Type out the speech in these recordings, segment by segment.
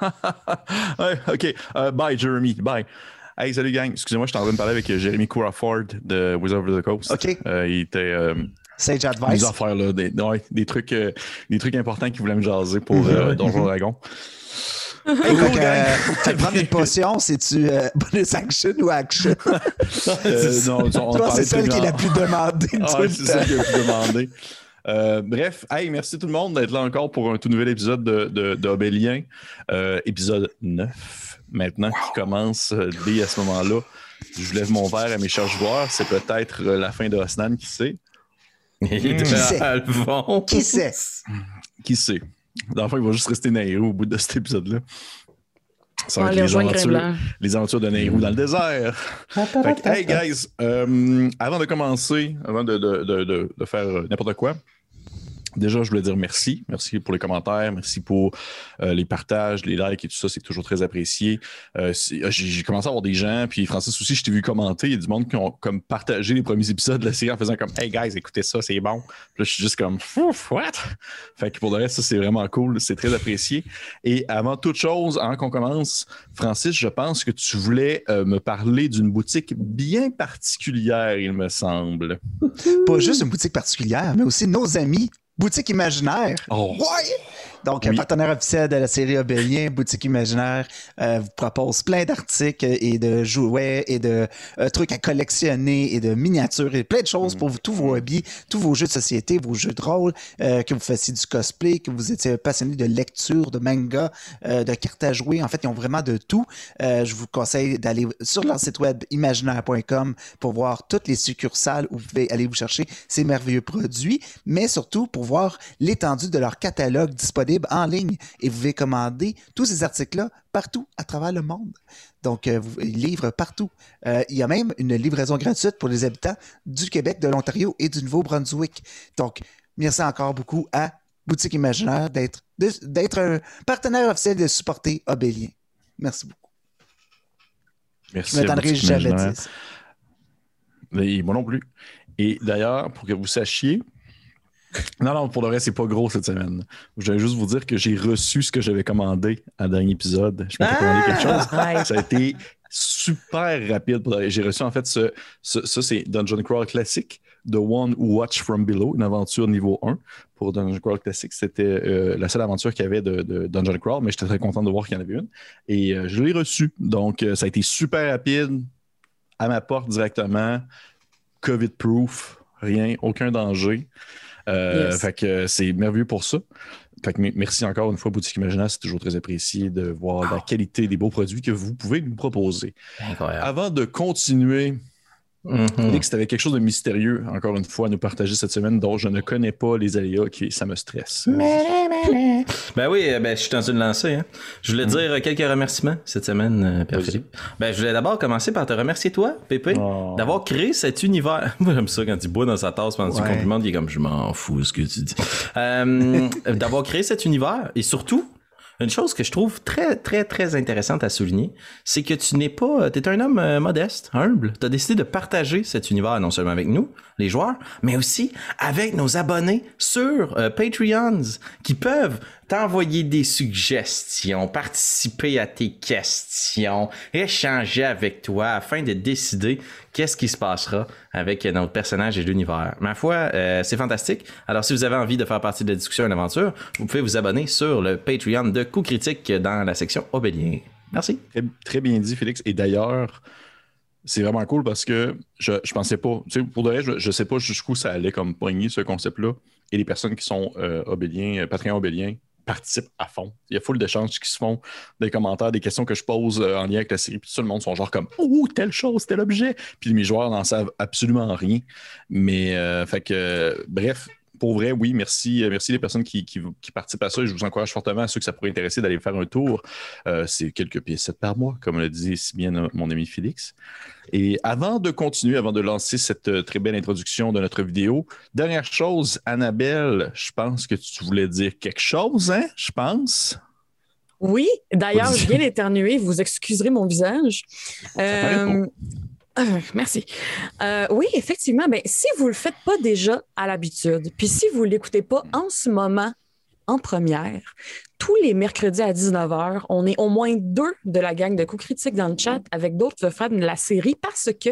ouais, OK. Euh, bye, Jeremy. Bye. Hey, salut, gang. Excusez-moi, je suis en train de parler avec euh, Jeremy Crawford de Wizard of the Coast. OK. Euh, il était. Euh, Sage advice. Des affaires, là. Des, ouais, des, trucs, euh, des trucs importants qu'il voulait me jaser pour euh, Donjon Dragon. Hey, cool, euh, tu vas prendre une potion, c'est-tu euh, bonus action ou action? Euh, non, on Toi, parlait c'est celle qui est la plus demandée de Ah, c'est ça temps. qui est le plus demandé. Euh, bref, hey, merci tout le monde d'être là encore pour un tout nouvel épisode de, de, de Obélien. Euh, épisode 9, maintenant, qui commence euh, dès à ce moment-là. Je lève mon verre à mes chers joueurs. C'est peut-être euh, la fin de Osnan, qui sait? Il est Qui sait? Qui sait? Qui sait? Dans le fond, il va juste rester Nairou au bout de cet épisode-là. Ça On va aller les rejoindre aventures, les aventures de Nairou dans le désert. Fait que, hey guys, euh, avant de commencer, avant de, de- de- de- de faire euh, n'importe quoi, déjà je voulais dire merci. Merci pour les commentaires, merci pour euh, les partages, les likes et tout ça, c'est toujours très apprécié. Euh, c'est- j'ai commencé à avoir des gens, puis Francis aussi, je t'ai vu commenter, il y a du monde qui ont comme partagé les premiers épisodes de la série en faisant comme Hey guys, écoutez ça, c'est bon. Puis là, je suis juste comme Ouf, what? Fait que pour le reste, ça c'est vraiment cool, c'est très apprécié. Et avant toute chose, avant qu'on commence, Francis, je pense que tu voulais euh, me parler d'une boutique bien particulière, il me semble. Pas juste une boutique particulière, mais aussi nos amis. Boutique imaginaire. Oh. Ouais! Donc, Oui. partenaire officiel de la série Obélien, Boutique Imaginaire, euh, vous propose plein d'articles et de jouets et de euh, trucs à collectionner et de miniatures et plein de choses pour vous, tous vos hobbies, tous vos jeux de société, vos jeux de rôle, euh, que vous fassiez du cosplay, que vous étiez passionné de lecture, de manga, de cartes à jouer. En fait, ils ont vraiment de tout. Je vous conseille d'aller sur leur site web imaginaire.com pour voir toutes les succursales où vous pouvez aller vous chercher ces merveilleux produits, mais surtout pour voir l'étendue de leur catalogue disponible en ligne. Et vous pouvez commander tous ces articles-là partout à travers le monde. Donc, euh, vous, ils livrent partout. Euh, il y a même une livraison gratuite pour les habitants du Québec, de l'Ontario et du Nouveau-Brunswick. Donc, merci encore beaucoup à Boutique Imaginaire d'être un partenaire officiel de supporter Obélien. Merci beaucoup. Merci. Je à m'attendrai jamais. Et moi non plus. Et d'ailleurs, pour que vous sachiez, non, non, pour le reste, c'est pas gros cette semaine. Je vais juste vous dire que j'ai reçu ce que j'avais commandé à dernier épisode. Je m'étais commandé quelque chose. Ouais. Ça a été super rapide. J'ai reçu en fait ce, ce- ça, c'est Dungeon Crawl classique, The One Who Watch From Below, une aventure niveau 1 pour Dungeon Crawl classique. C'était euh, la seule aventure qu'il y avait de, de Dungeon Crawl, mais j'étais très content de voir qu'il y en avait une. Et euh, je l'ai reçu. Donc, euh, ça a été super rapide, à ma porte directement, COVID-proof, rien, aucun danger. Euh, Yes. Fait que c'est merveilleux pour ça. Fait que merci encore une fois, Boutique Imaginaire. C'est toujours très apprécié de voir la qualité des beaux produits que vous pouvez nous proposer. Incroyable. Avant de continuer, Mhm. Félix, tu avais quelque chose de mystérieux, encore une fois, à nous partager cette semaine, dont je ne connais pas les aléas, qui ça me stresse. Ben oui, euh, ben, je suis dans une lancée. Hein. Je voulais dire euh, quelques remerciements cette semaine, euh, Pierre. Philippe. Ben, je voulais d'abord commencer par te remercier, toi, Pépé, Oh. d'avoir créé cet univers. Moi, j'aime ça quand il boit dans sa tasse pendant que tu Ouais. complimentes, il est comme je m'en fous de ce que tu dis. Euh, d'avoir créé cet univers et surtout. Une chose que je trouve très, très, très intéressante à souligner, c'est que tu n'es pas, tu es un homme euh, modeste, humble. Tu as décidé de partager cet univers non seulement avec nous, les joueurs, mais aussi avec nos abonnés sur euh, Patreons qui peuvent t'envoyer des suggestions, participer à tes questions, échanger avec toi afin de décider qu'est-ce qui se passera avec notre personnage et l'univers. Ma foi, euh, c'est fantastique. Alors, si vous avez envie de faire partie de la discussion et l'aventure, vous pouvez vous abonner sur le Patreon de Coup Critique dans la section Obélien. Merci. Très, bien dit, Félix. Et d'ailleurs, c'est vraiment cool parce que je, je pensais pas, tu sais, pour de vrai, je, je sais pas jusqu'où ça allait comme poigner ce concept-là. Et les personnes qui sont obéliens, Patreon obéliens, participent à fond. Il y a full d'échanges qui se font, des commentaires, des questions que je pose euh, en lien avec la série. Puis tout le monde sont genre comme Oh, telle chose, tel objet. Puis mes joueurs n'en savent absolument rien. Mais, euh, fait que, euh, bref, pour vrai, oui, merci, euh, merci les personnes qui, qui, qui participent à ça. Je vous encourage fortement à ceux que ça pourrait intéresser d'aller faire un tour. Euh, c'est quelques pièces par mois, comme le disait si bien euh, mon ami Félix. Et avant de continuer, avant de lancer cette très belle introduction de notre vidéo, dernière chose, Annabelle, je pense que tu voulais dire quelque chose, hein? Je pense? Oui, d'ailleurs, je viens d'éternuer. Vous excuserez mon visage. paraît Euh, euh, merci. Euh, oui, effectivement, ben, si vous ne le faites pas déjà à l'habitude, puis si vous ne l'écoutez pas en ce moment en première. Tous les mercredis à 19h, on est au moins deux de la gang de coups critiques dans le chat avec d'autres fans de la série parce que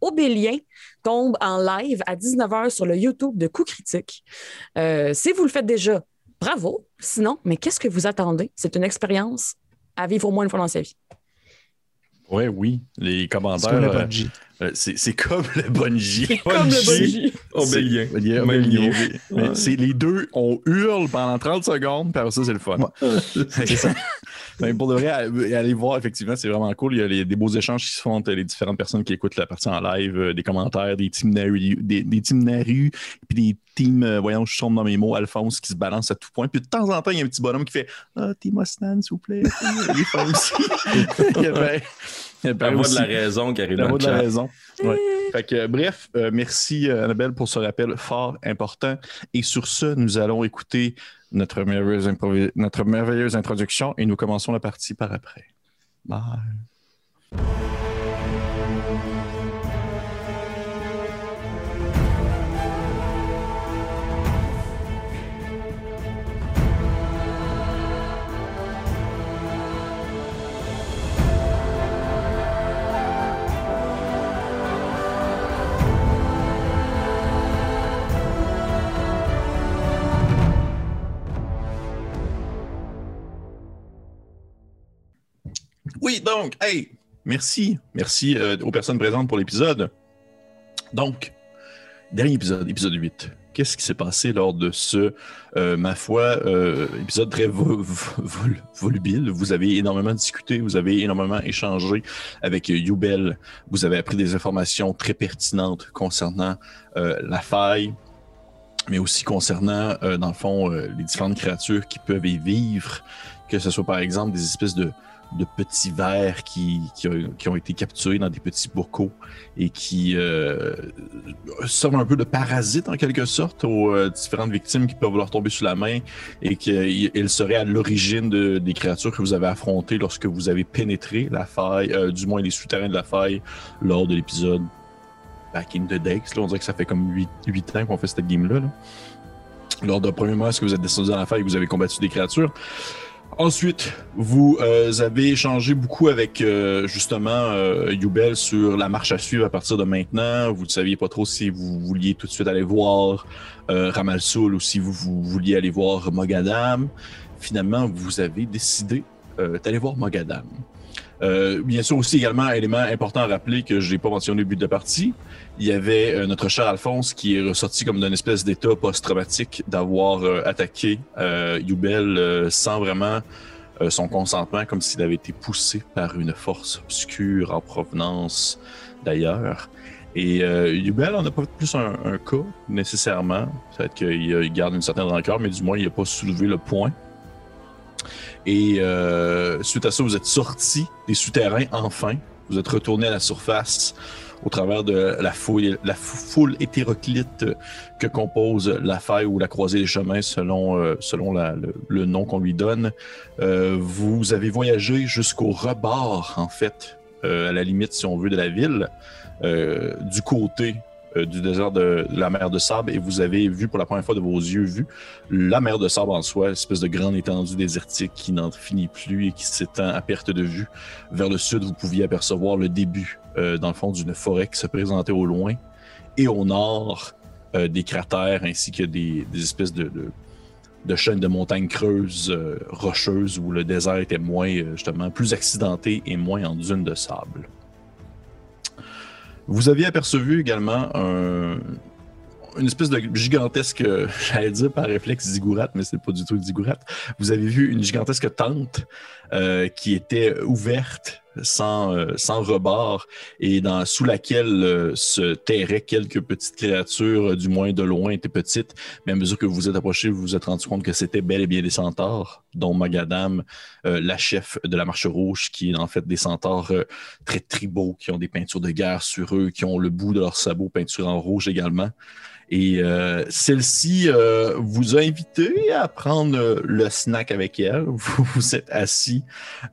Obélien tombe en live à 19h sur le YouTube de Coups Critiques. Euh, si vous le faites déjà, bravo. Sinon, mais qu'est-ce que vous attendez? C'est une expérience à vivre au moins une fois dans sa vie. Ouais, oui. Les euh, c'est c'est comme le bungee. Comme le bungee. Obélien. C'est- Obélien. c'est les deux, on hurle pendant 30 secondes, puis après ça, c'est le fun. Ouais. c'est ça. Mais pour de vrai, allez voir, effectivement, c'est vraiment cool. Il y a les- des beaux échanges qui se font entre les différentes personnes qui écoutent la partie en live, euh, des commentaires, des team Naru, des, des team Naru, puis des teams, euh, voyons, je tombe dans mes mots, Alphonse, qui se balancent à tout point. Puis de temps en temps, il y a un petit bonhomme qui fait Ah, Team Osnan, s'il vous plaît. Il est aussi. La voix de la raison qui arrive la dans voix le de la raison. Ouais. Fait que, bref, euh, merci euh, Annabelle pour ce rappel fort important. Et sur ce, nous allons écouter notre merveilleuse, notre merveilleuse introduction et nous commençons la partie par après. Bye. Oui, donc, hey, merci. Merci euh, aux personnes présentes pour l'épisode. Donc, dernier épisode, épisode 8. Qu'est-ce qui s'est passé lors de ce, euh, ma foi, euh, épisode très vo- vo- vol- volubile? Vous avez énormément discuté, vous avez énormément échangé avec Youbel. Vous avez appris des informations très pertinentes concernant la faille, mais aussi concernant, dans le fond, les différentes créatures qui peuvent y vivre, que ce soit par exemple des espèces de, de petits vers qui, qui, ont, été capturés dans des petits bocaux et qui euh, servent un peu de parasites en quelque sorte aux euh, différentes victimes qui peuvent leur tomber sous la main et qu'elles seraient à l'origine de- des créatures que vous avez affrontées lorsque vous avez pénétré la faille, euh, du moins les souterrains de la faille lors de l'épisode Back in the Days. Là, on dirait que ça fait comme 8, ans qu'on fait cette game-là. là. Lors d'un premier mois, est-ce que vous êtes descendu dans la faille et vous avez combattu des créatures? Ensuite, vous euh, avez échangé beaucoup avec euh, justement euh, sur la marche à suivre à partir de maintenant. Vous ne saviez pas trop si vous vouliez tout de suite aller voir euh, Ramal Soul ou si vous, vous vouliez aller voir Mogadam. Finalement, vous avez décidé euh, d'aller voir Mogadam. Euh, bien sûr, aussi également, un élément important à rappeler que je n'ai pas mentionné au but de partie, il y avait euh, notre cher Alphonse qui est ressorti comme d'une espèce d'état post-traumatique d'avoir euh, attaqué euh, Youbel euh, sans vraiment son consentement, comme s'il avait été poussé par une force obscure en provenance d'ailleurs. Et Youbel, on n'a pas plus un, un cas nécessairement. Peut-être qu'il il garde une certaine rancœur, mais du moins, il n'a pas soulevé le point. Et euh, suite à ça, vous êtes sorti des souterrains enfin. Vous êtes retourné à la surface au travers de la foule, la fou- foule hétéroclite que compose la faille ou la croisée des chemins selon, euh, selon le, nom qu'on lui donne. Euh, vous avez voyagé jusqu'au rebord, en fait, euh, à la limite, si on veut, de la ville, euh, du côté du désert de la mer de sable, et vous avez vu pour la première fois de vos yeux vus la mer de sable en soi, espèce de grande étendue désertique qui n'en finit plus et qui s'étend à perte de vue. Vers le sud, vous pouviez apercevoir le début, euh, dans le fond, d'une forêt qui se présentait au loin. Et au nord, euh, des cratères ainsi que des, espèces de, chaînes de montagnes creuses, euh, rocheuses, où le désert était moins, euh, justement, plus accidenté et moins en dunes de sable. Vous aviez apercevu également un, une espèce de gigantesque, euh, j'allais dire par réflexe ziggurat, mais c'est pas du tout ziggurat. Vous avez vu une gigantesque tente euh, qui était ouverte sans, euh, sans rebord et dans, sous laquelle euh, se terraient quelques petites créatures, euh, du moins de loin étaient petites, mais à mesure que vous vous êtes approché, vous vous êtes rendu compte que c'était bel et bien des centaures, dont Magadam, euh, la chef de la Marche Rouge, qui est en fait des centaures euh, très tribaux, qui ont des peintures de guerre sur eux, qui ont le bout de leurs sabots peinturés en rouge également. Et euh, celle-ci euh, vous a invité à prendre euh, le snack avec elle. Vous vous êtes assis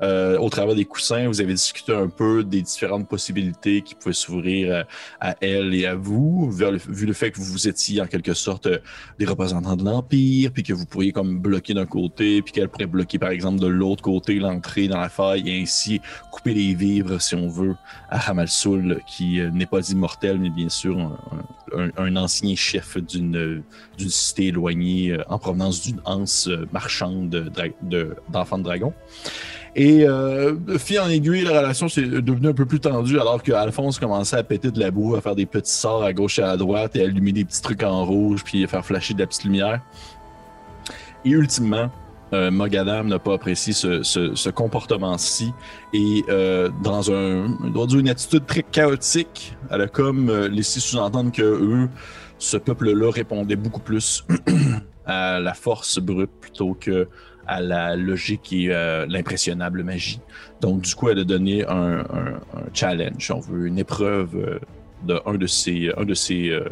euh, au travers des coussins. Vous avez discuté un peu des différentes possibilités qui pouvaient s'ouvrir à, à elle et à vous, vu le fait que vous étiez en quelque sorte euh, des représentants de l'Empire, puis que vous pourriez comme bloquer d'un côté, puis qu'elle pourrait bloquer par exemple de l'autre côté l'entrée dans la faille et ainsi couper les vivres, si on veut, à Hamalsoul, qui euh, n'est pas immortel, mais bien sûr un, un- un ancien chef d'une cité éloignée euh, en provenance d'une anse euh, marchande d'enfants de, dragon. Et euh, en aiguille, la relation s'est devenue un peu plus tendue alors que Alphonse commençait à péter de la boue, à faire des petits sorts à gauche et à droite et à allumer des petits trucs en rouge puis à faire flasher de la petite lumière. Et ultimement, euh, Mogadam n'a pas apprécié ce, comportement-ci et euh, dans un, une attitude très chaotique, elle a comme laissé sous-entendre que eux, ce peuple-là répondait beaucoup plus à la force brute plutôt que à la logique et euh, l'impressionnable magie. Donc, du coup, elle a donné un, challenge, on veut, une épreuve euh, de un de ses, un de euh,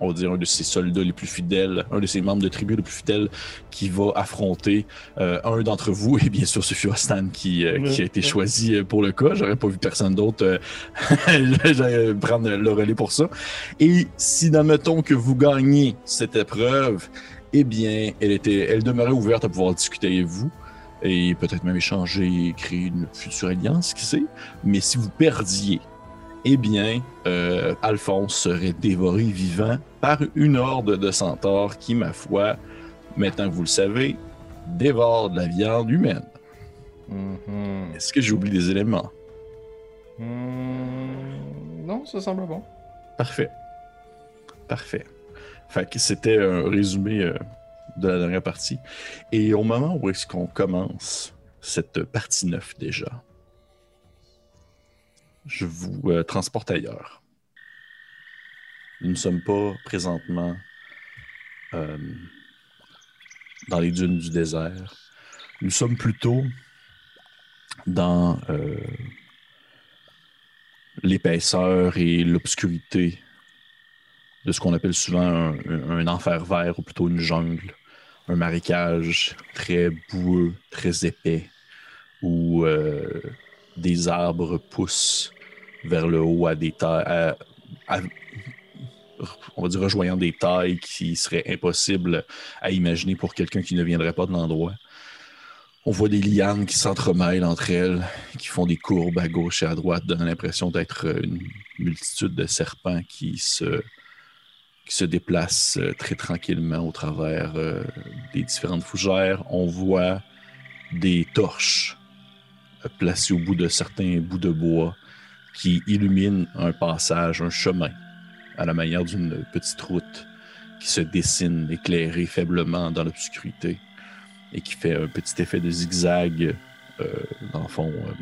on va dire un de ses soldats les plus fidèles, un de ses membres de tribu les plus fidèles, qui va affronter euh, un d'entre vous. Et bien sûr, ce fut Stan qui, euh, qui a été choisi euh, pour le cas. J'aurais pas vu personne d'autre euh, prendre le relais pour ça. Et si, admettons que vous gagnez cette épreuve, eh bien, elle, était, elle demeurait ouverte à pouvoir discuter avec vous et peut-être même échanger et créer une future alliance, qui sait. Mais si vous perdiez, eh bien, euh, Alphonse serait dévoré vivant par une horde de centaures qui, ma foi, maintenant que vous le savez, dévore de la viande humaine. Mhm. Est-ce que j'oublie des éléments? Hmm, Non, ça semble bon. Parfait. Parfait. Fait que c'était un résumé euh, de la dernière partie. Et au moment où est-ce qu'on commence cette partie 9 déjà, je vous euh, transporte ailleurs. Nous ne sommes pas présentement euh, dans les dunes du désert. Nous sommes plutôt dans euh, l'épaisseur et l'obscurité de ce qu'on appelle souvent un, enfer vert ou plutôt une jungle, un marécage très boueux, très épais, où des arbres poussent vers le haut à des tailles, on va dire rejoignant des tailles qui seraient impossibles à imaginer pour quelqu'un qui ne viendrait pas de l'endroit. On voit des lianes qui s'entremêlent entre elles, qui font des courbes à gauche et à droite, donnant l'impression d'être une multitude de serpents qui se, qui se déplacent euh, très tranquillement au travers euh, des différentes fougères. On voit des torches placées au bout de certains bouts de bois qui illuminent un passage, un chemin, à la manière d'une petite route qui se dessine éclairée faiblement dans l'obscurité et qui fait un petit effet de zigzag, euh, dans le fond, euh,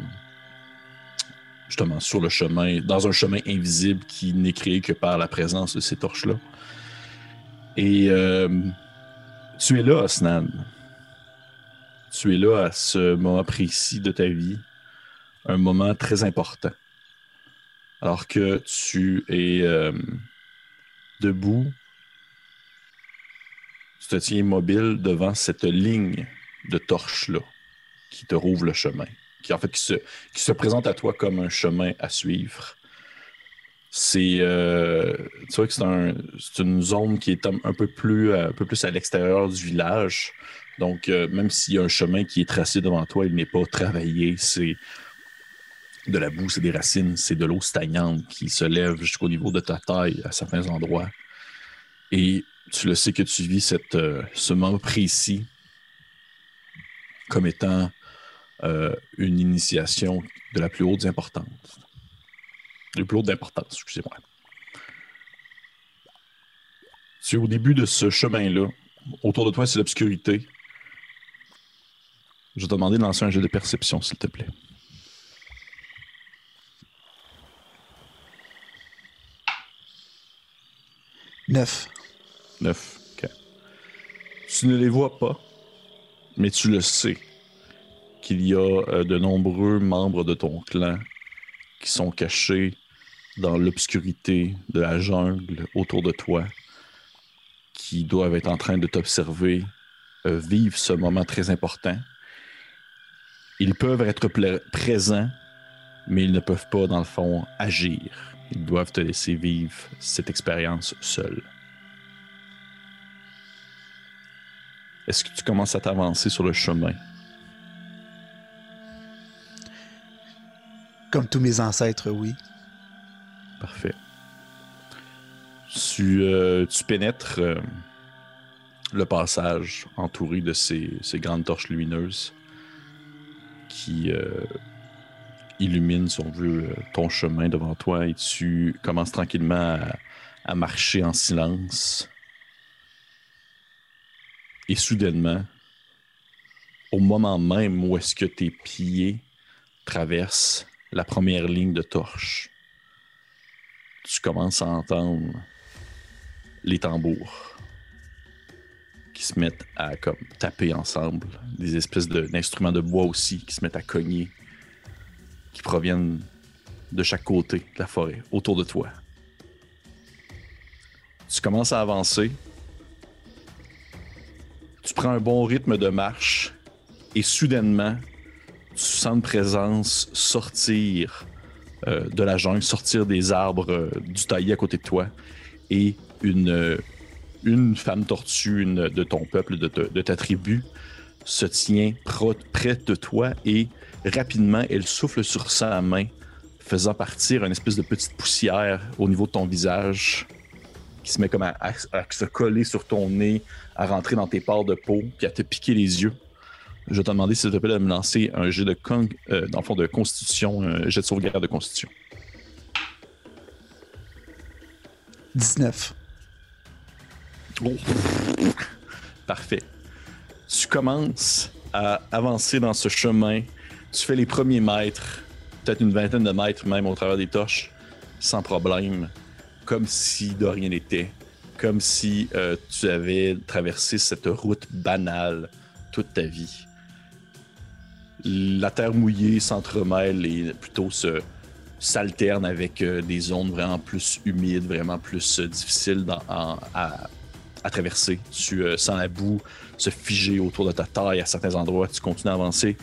justement sur le chemin, dans un chemin invisible qui n'est créé que par la présence de ces torches-là. Et euh, tu es là, Osnan. Tu es là à ce moment précis de ta vie, un moment très important. Alors que tu es euh, debout tu te tiens immobile devant cette ligne de torches-là qui te rouvre le chemin, qui se, présente à toi comme un chemin à suivre. C'est, euh, tu vois que c'est, un- c'est une zone qui est euh, un peu plus à l'extérieur du village. Donc, euh, même s'il y a un chemin qui est tracé devant toi, il n'est pas travaillé. C'est de la boue, c'est des racines, c'est de l'eau stagnante qui se lève jusqu'au niveau de ta taille à certains endroits. Et tu le sais que tu vis euh, ce moment précis comme étant euh, une initiation de la plus haute importance. De plus haute importance, excusez-moi. Tu es au début de ce chemin-là. Autour de toi, c'est l'obscurité. Je vais te demander de lancer un jeu de perception, s'il te plaît. Neuf. 9. OK. Tu ne les vois pas, mais tu le sais qu'il y a euh, de nombreux membres de ton clan qui sont cachés dans l'obscurité de la jungle autour de toi qui doivent être en train de t'observer euh, vivent ce moment très important. Ils peuvent être présents, mais ils ne peuvent pas, dans le fond, agir. Ils doivent te laisser vivre cette expérience seul. Est-ce que tu commences à t'avancer sur le chemin? Comme tous mes ancêtres, oui. Parfait. Tu, euh, pénètres euh, le passage entouré de ces, grandes torches lumineuses qui euh, illuminent, si on veut, ton chemin devant toi et tu commences tranquillement à marcher en silence. Et soudainement, au moment même où est-ce que tes pieds traversent la première ligne de torche, tu commences à entendre les tambours se mettent à comme taper ensemble, des espèces d'instruments de, bois aussi qui se mettent à cogner, qui proviennent de chaque côté de la forêt, autour de toi. Tu commences à avancer. Tu prends un bon rythme de marche et soudainement, tu sens une présence sortir euh, de la jungle, sortir des arbres euh, du taillis à côté de toi et une, une femme tortue de ton peuple, de, de, ta tribu, se tient près de toi et rapidement, elle souffle sur sa main, faisant partir une espèce de petite poussière au niveau de ton visage qui se met comme à, se coller sur ton nez, à rentrer dans tes pores de peau, puis à te piquer les yeux. Je vais te demander, s'il te plaît, de me lancer un jet de, con, euh, dans le fond, de constitution, un jet de sauvegarde de constitution. 19. Parfait. Tu commences à avancer dans ce chemin. Tu fais les premiers mètres, peut-être une vingtaine de mètres même au travers des torches, sans problème, comme si de rien n'était, comme si euh, tu avais traversé cette route banale toute ta vie. La terre mouillée s'entremêle et plutôt se s'alterne avec euh, des zones vraiment plus humides, vraiment plus euh, difficiles à, traverser. Tu sens la boue se figer autour de ta taille à certains endroits. Tu continues à avancer.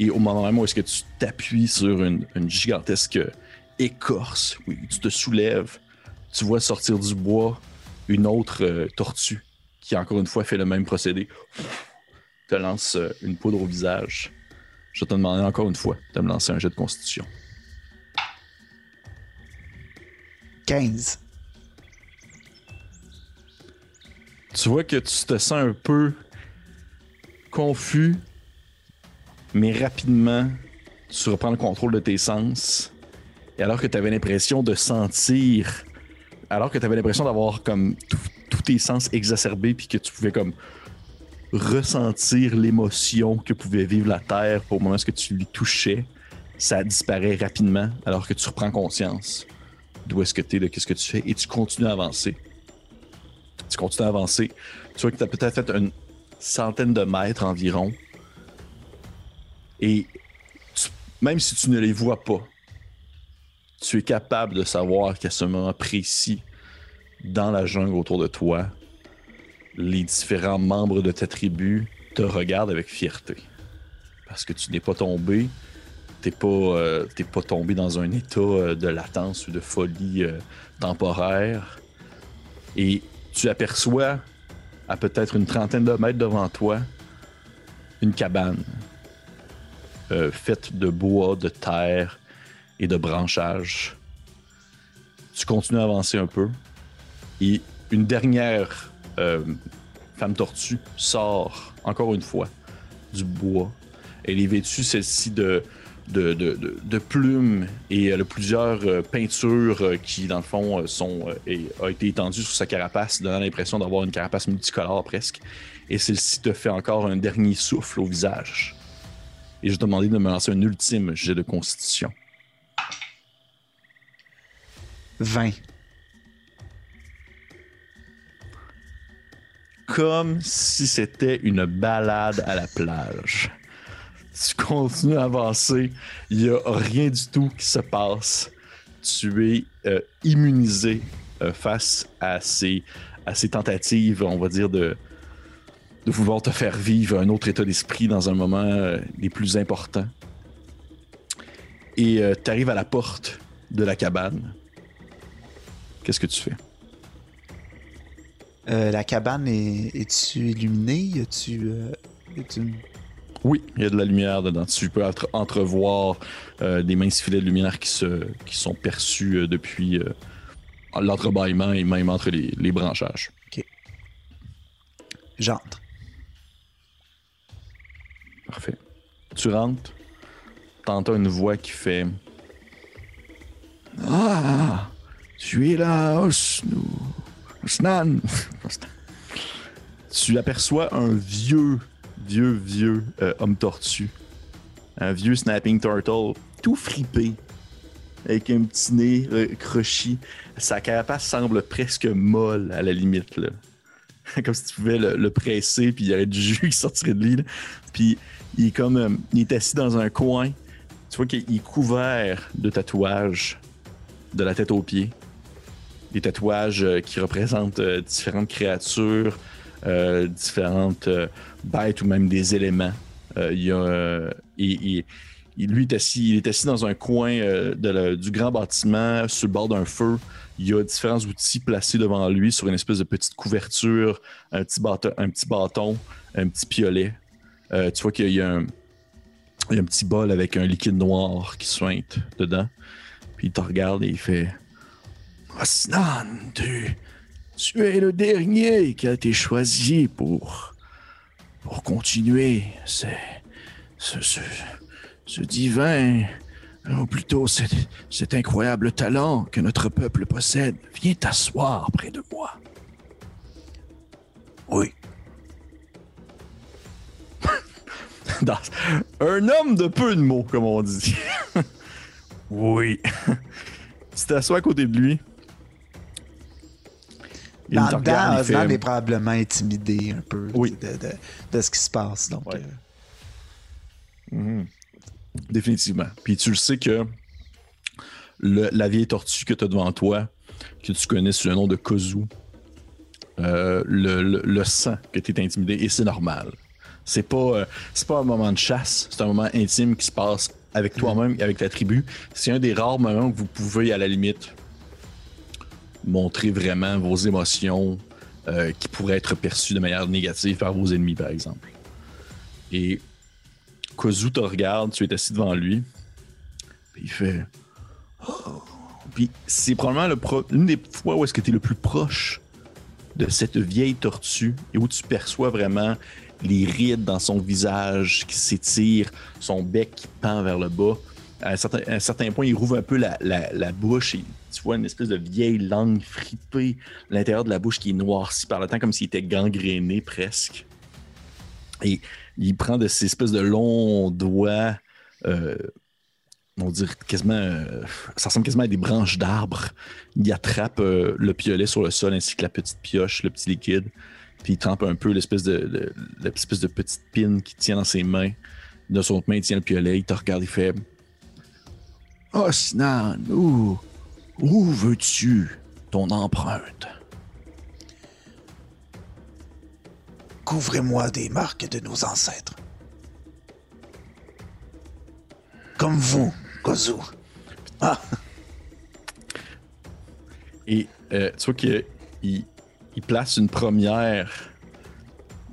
Et au moment même où est-ce que tu t'appuies sur une, gigantesque écorce, oui, tu te soulèves, tu vois sortir du bois une autre euh, tortue qui, encore une fois, fait le même procédé. Te lance euh, une poudre au visage. Je te demander encore une fois de me lancer un jet de constitution. 15. Tu vois que tu te sens un peu confus, mais rapidement, tu reprends le contrôle de tes sens. Et alors que tu avais l'impression de sentir alors que tu avais l'impression d'avoir comme tous tes sens exacerbés puis que tu pouvais comme ressentir l'émotion que pouvait vivre la Terre au moment où tu lui touchais, ça disparaît rapidement alors que tu reprends conscience d'où est-ce que tu es, de qu'est-ce que tu fais et tu continues à avancer. Tu continues à avancer. Tu vois que tu as peut-être fait une centaine de mètres environ. Et même si tu ne les vois pas, tu es capable de savoir qu'à ce moment précis, dans la jungle autour de toi, les différents membres de ta tribu te regardent avec fierté. Parce que tu n'es pas tombé, t'es pas, euh, pas tombé dans un état euh, de latence ou de folie euh, temporaire. Et tu aperçois à peut-être une trentaine de mètres devant toi une cabane faite de bois, de terre et de branchage. Tu continues à avancer un peu et une dernière euh, femme tortue sort encore une fois du bois. Elle est vêtue celle-ci de, de, de, plumes et elle a plusieurs euh, peintures euh, qui, dans le fond, sont, et, a été étendues sur sa carapace, donnant l'impression d'avoir une carapace multicolore presque. Et celle-ci te fait encore un dernier souffle au visage. Et je te demandé de me lancer un ultime jet de constitution. 20. Comme si c'était une balade à la plage. Tu continues à avancer, il n'y a rien du tout qui se passe. Tu es euh, immunisé euh, face à ces, à ces tentatives, on va dire, de, de vouloir te faire vivre un autre état d'esprit dans un moment euh, les plus importants. Et tu arrives à la porte de la cabane. Qu'est-ce que tu fais? Euh, la cabane est, illuminée? Euh, y a-tu une- Oui, il y a de la lumière dedans. Tu peux entre- entrevoir euh, des minces filets de lumière qui, se, qui sont perçus euh, depuis euh, l'entrebâillement et même entre les, les branchages. J'entre. Parfait. Tu rentres, t'entends une voix qui fait Ah, tu es là, Osnu. Osnan. tu aperçois un vieux, vieux, vieux euh, homme tortue. Un vieux snapping turtle, tout fripé, avec un petit nez euh. Sa carapace semble presque molle à la limite. Là. Comme si tu pouvais le, presser, puis il y aurait du jus qui sortirait de lui. Puis il est comme. euh, il est assis dans un coin. Tu vois qu'il est couvert de tatouages de la tête aux pieds. Des tatouages euh, qui représentent différentes créatures, différentes bêtes ou même des éléments. Il est assis, dans un coin euh, du grand bâtiment sur le bord d'un feu. Il y a différents outils placés devant lui sur une espèce de petite couverture, un petit bâton, un petit, piolet. Euh, tu vois qu'il y a un, il y a un petit bol avec un liquide noir qui suinte dedans. Puis il te regarde et il fait Osnan, tu es le dernier qui a été choisi pour, pour continuer ce, divin, ou plutôt cet, incroyable talent que notre peuple possède. Viens t'asseoir près de moi. Oui. Un homme de peu de mots, comme on dit. oui. tu t'assois à côté de lui. Il Dans est probablement intimidé un peu Oui. de, de- de ce qui se passe. Donc, Ouais. euh, Mhm. Définitivement. Puis tu le sais que le- la vieille tortue que tu as devant toi, que tu connais sous le nom de Kozu, euh, le, le, le sent que tu es intimidé et c'est normal. C'est pas, euh, c'est pas un moment de chasse, c'est un moment intime qui se passe avec toi-même et avec ta tribu. C'est un des rares moments où vous pouvez, à la limite, montrer vraiment vos émotions euh, qui pourraient être perçues de manière négative par vos ennemis, par exemple. Et Kozu te regarde, tu es assis devant lui. Puis il fait. Oh. Puis c'est probablement le pro- une des fois où est-ce que tu es le plus proche de cette vieille tortue et où tu perçois vraiment les rides dans son visage qui s'étirent, son bec qui pend vers le bas. À un certain, un certain point, il rouvre un peu la, la- la bouche et tu vois une espèce de vieille langue fripée l'intérieur de la bouche qui est noircie par le temps, comme s'il était gangréné presque. Et il prend de ces espèces de longs doigts, euh, on dirait quasiment, euh, ça ressemble quasiment à des branches d'arbres. Il attrape euh, le piolet sur le sol ainsi que la petite pioche, le petit liquide. Puis il trempe un peu l'espèce de, l'espèce de petite pine qu'il tient dans ses mains. De son main, il tient le piolet. Il te regarde, il fait Oh, Snan, où, veux-tu ton empreinte? Couvrez-moi des marques de nos ancêtres. Comme vous, Kozu. Ah, Et euh, tu vois qu'il il, il place une première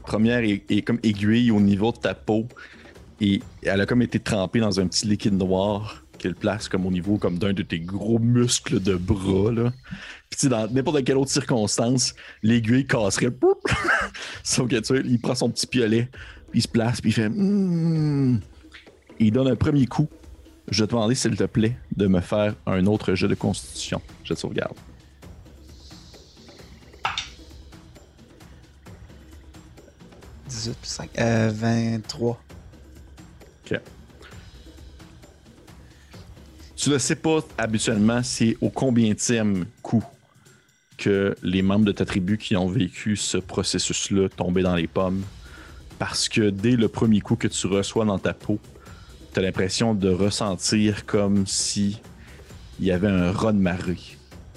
première comme aiguille au niveau de ta peau et elle a comme été trempée dans un petit liquide noir qu'elle place comme au niveau comme d'un de tes gros muscles de bras là. Puis dans n'importe quelle autre circonstance, l'aiguille casserait. Sauf que tu sais, il prend son petit piolet, puis il se place, puis il fait Hmm. Il donne un premier coup. Je vais te demander s'il te plaît de me faire un autre jeu de constitution. Je te regarde. « 18 plus 5. Euh, 23. OK. Tu ne sais pas habituellement c'est au combienième coup que les membres de ta tribu qui ont vécu ce processus-là tombaient dans les pommes. Parce que dès le premier coup que tu reçois dans ta peau, tu as l'impression de ressentir comme si il y avait un raz de marée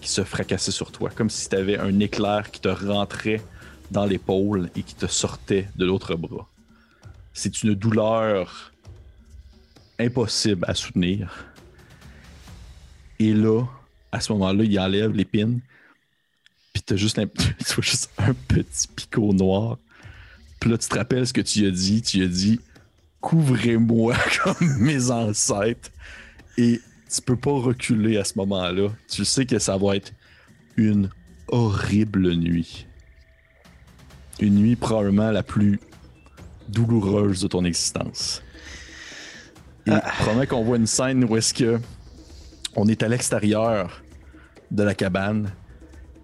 qui se fracassait sur toi, comme si tu avais un éclair qui te rentrait dans l'épaule et qui te sortait de l'autre bras. C'est une douleur impossible à soutenir. Et là, à ce moment-là, il enlève l'épine, puis t'as juste, tu vois juste un petit picot noir. Puis là, tu te rappelles ce que tu as dit? Tu as dit couvrez-moi comme mes ancêtres. Et tu peux pas reculer à ce moment-là. Tu sais que ça va être une horrible nuit. Une nuit probablement la plus douloureuse de ton existence. Et Ah. probablement qu'on voit une scène où est-ce que on est à l'extérieur de la cabane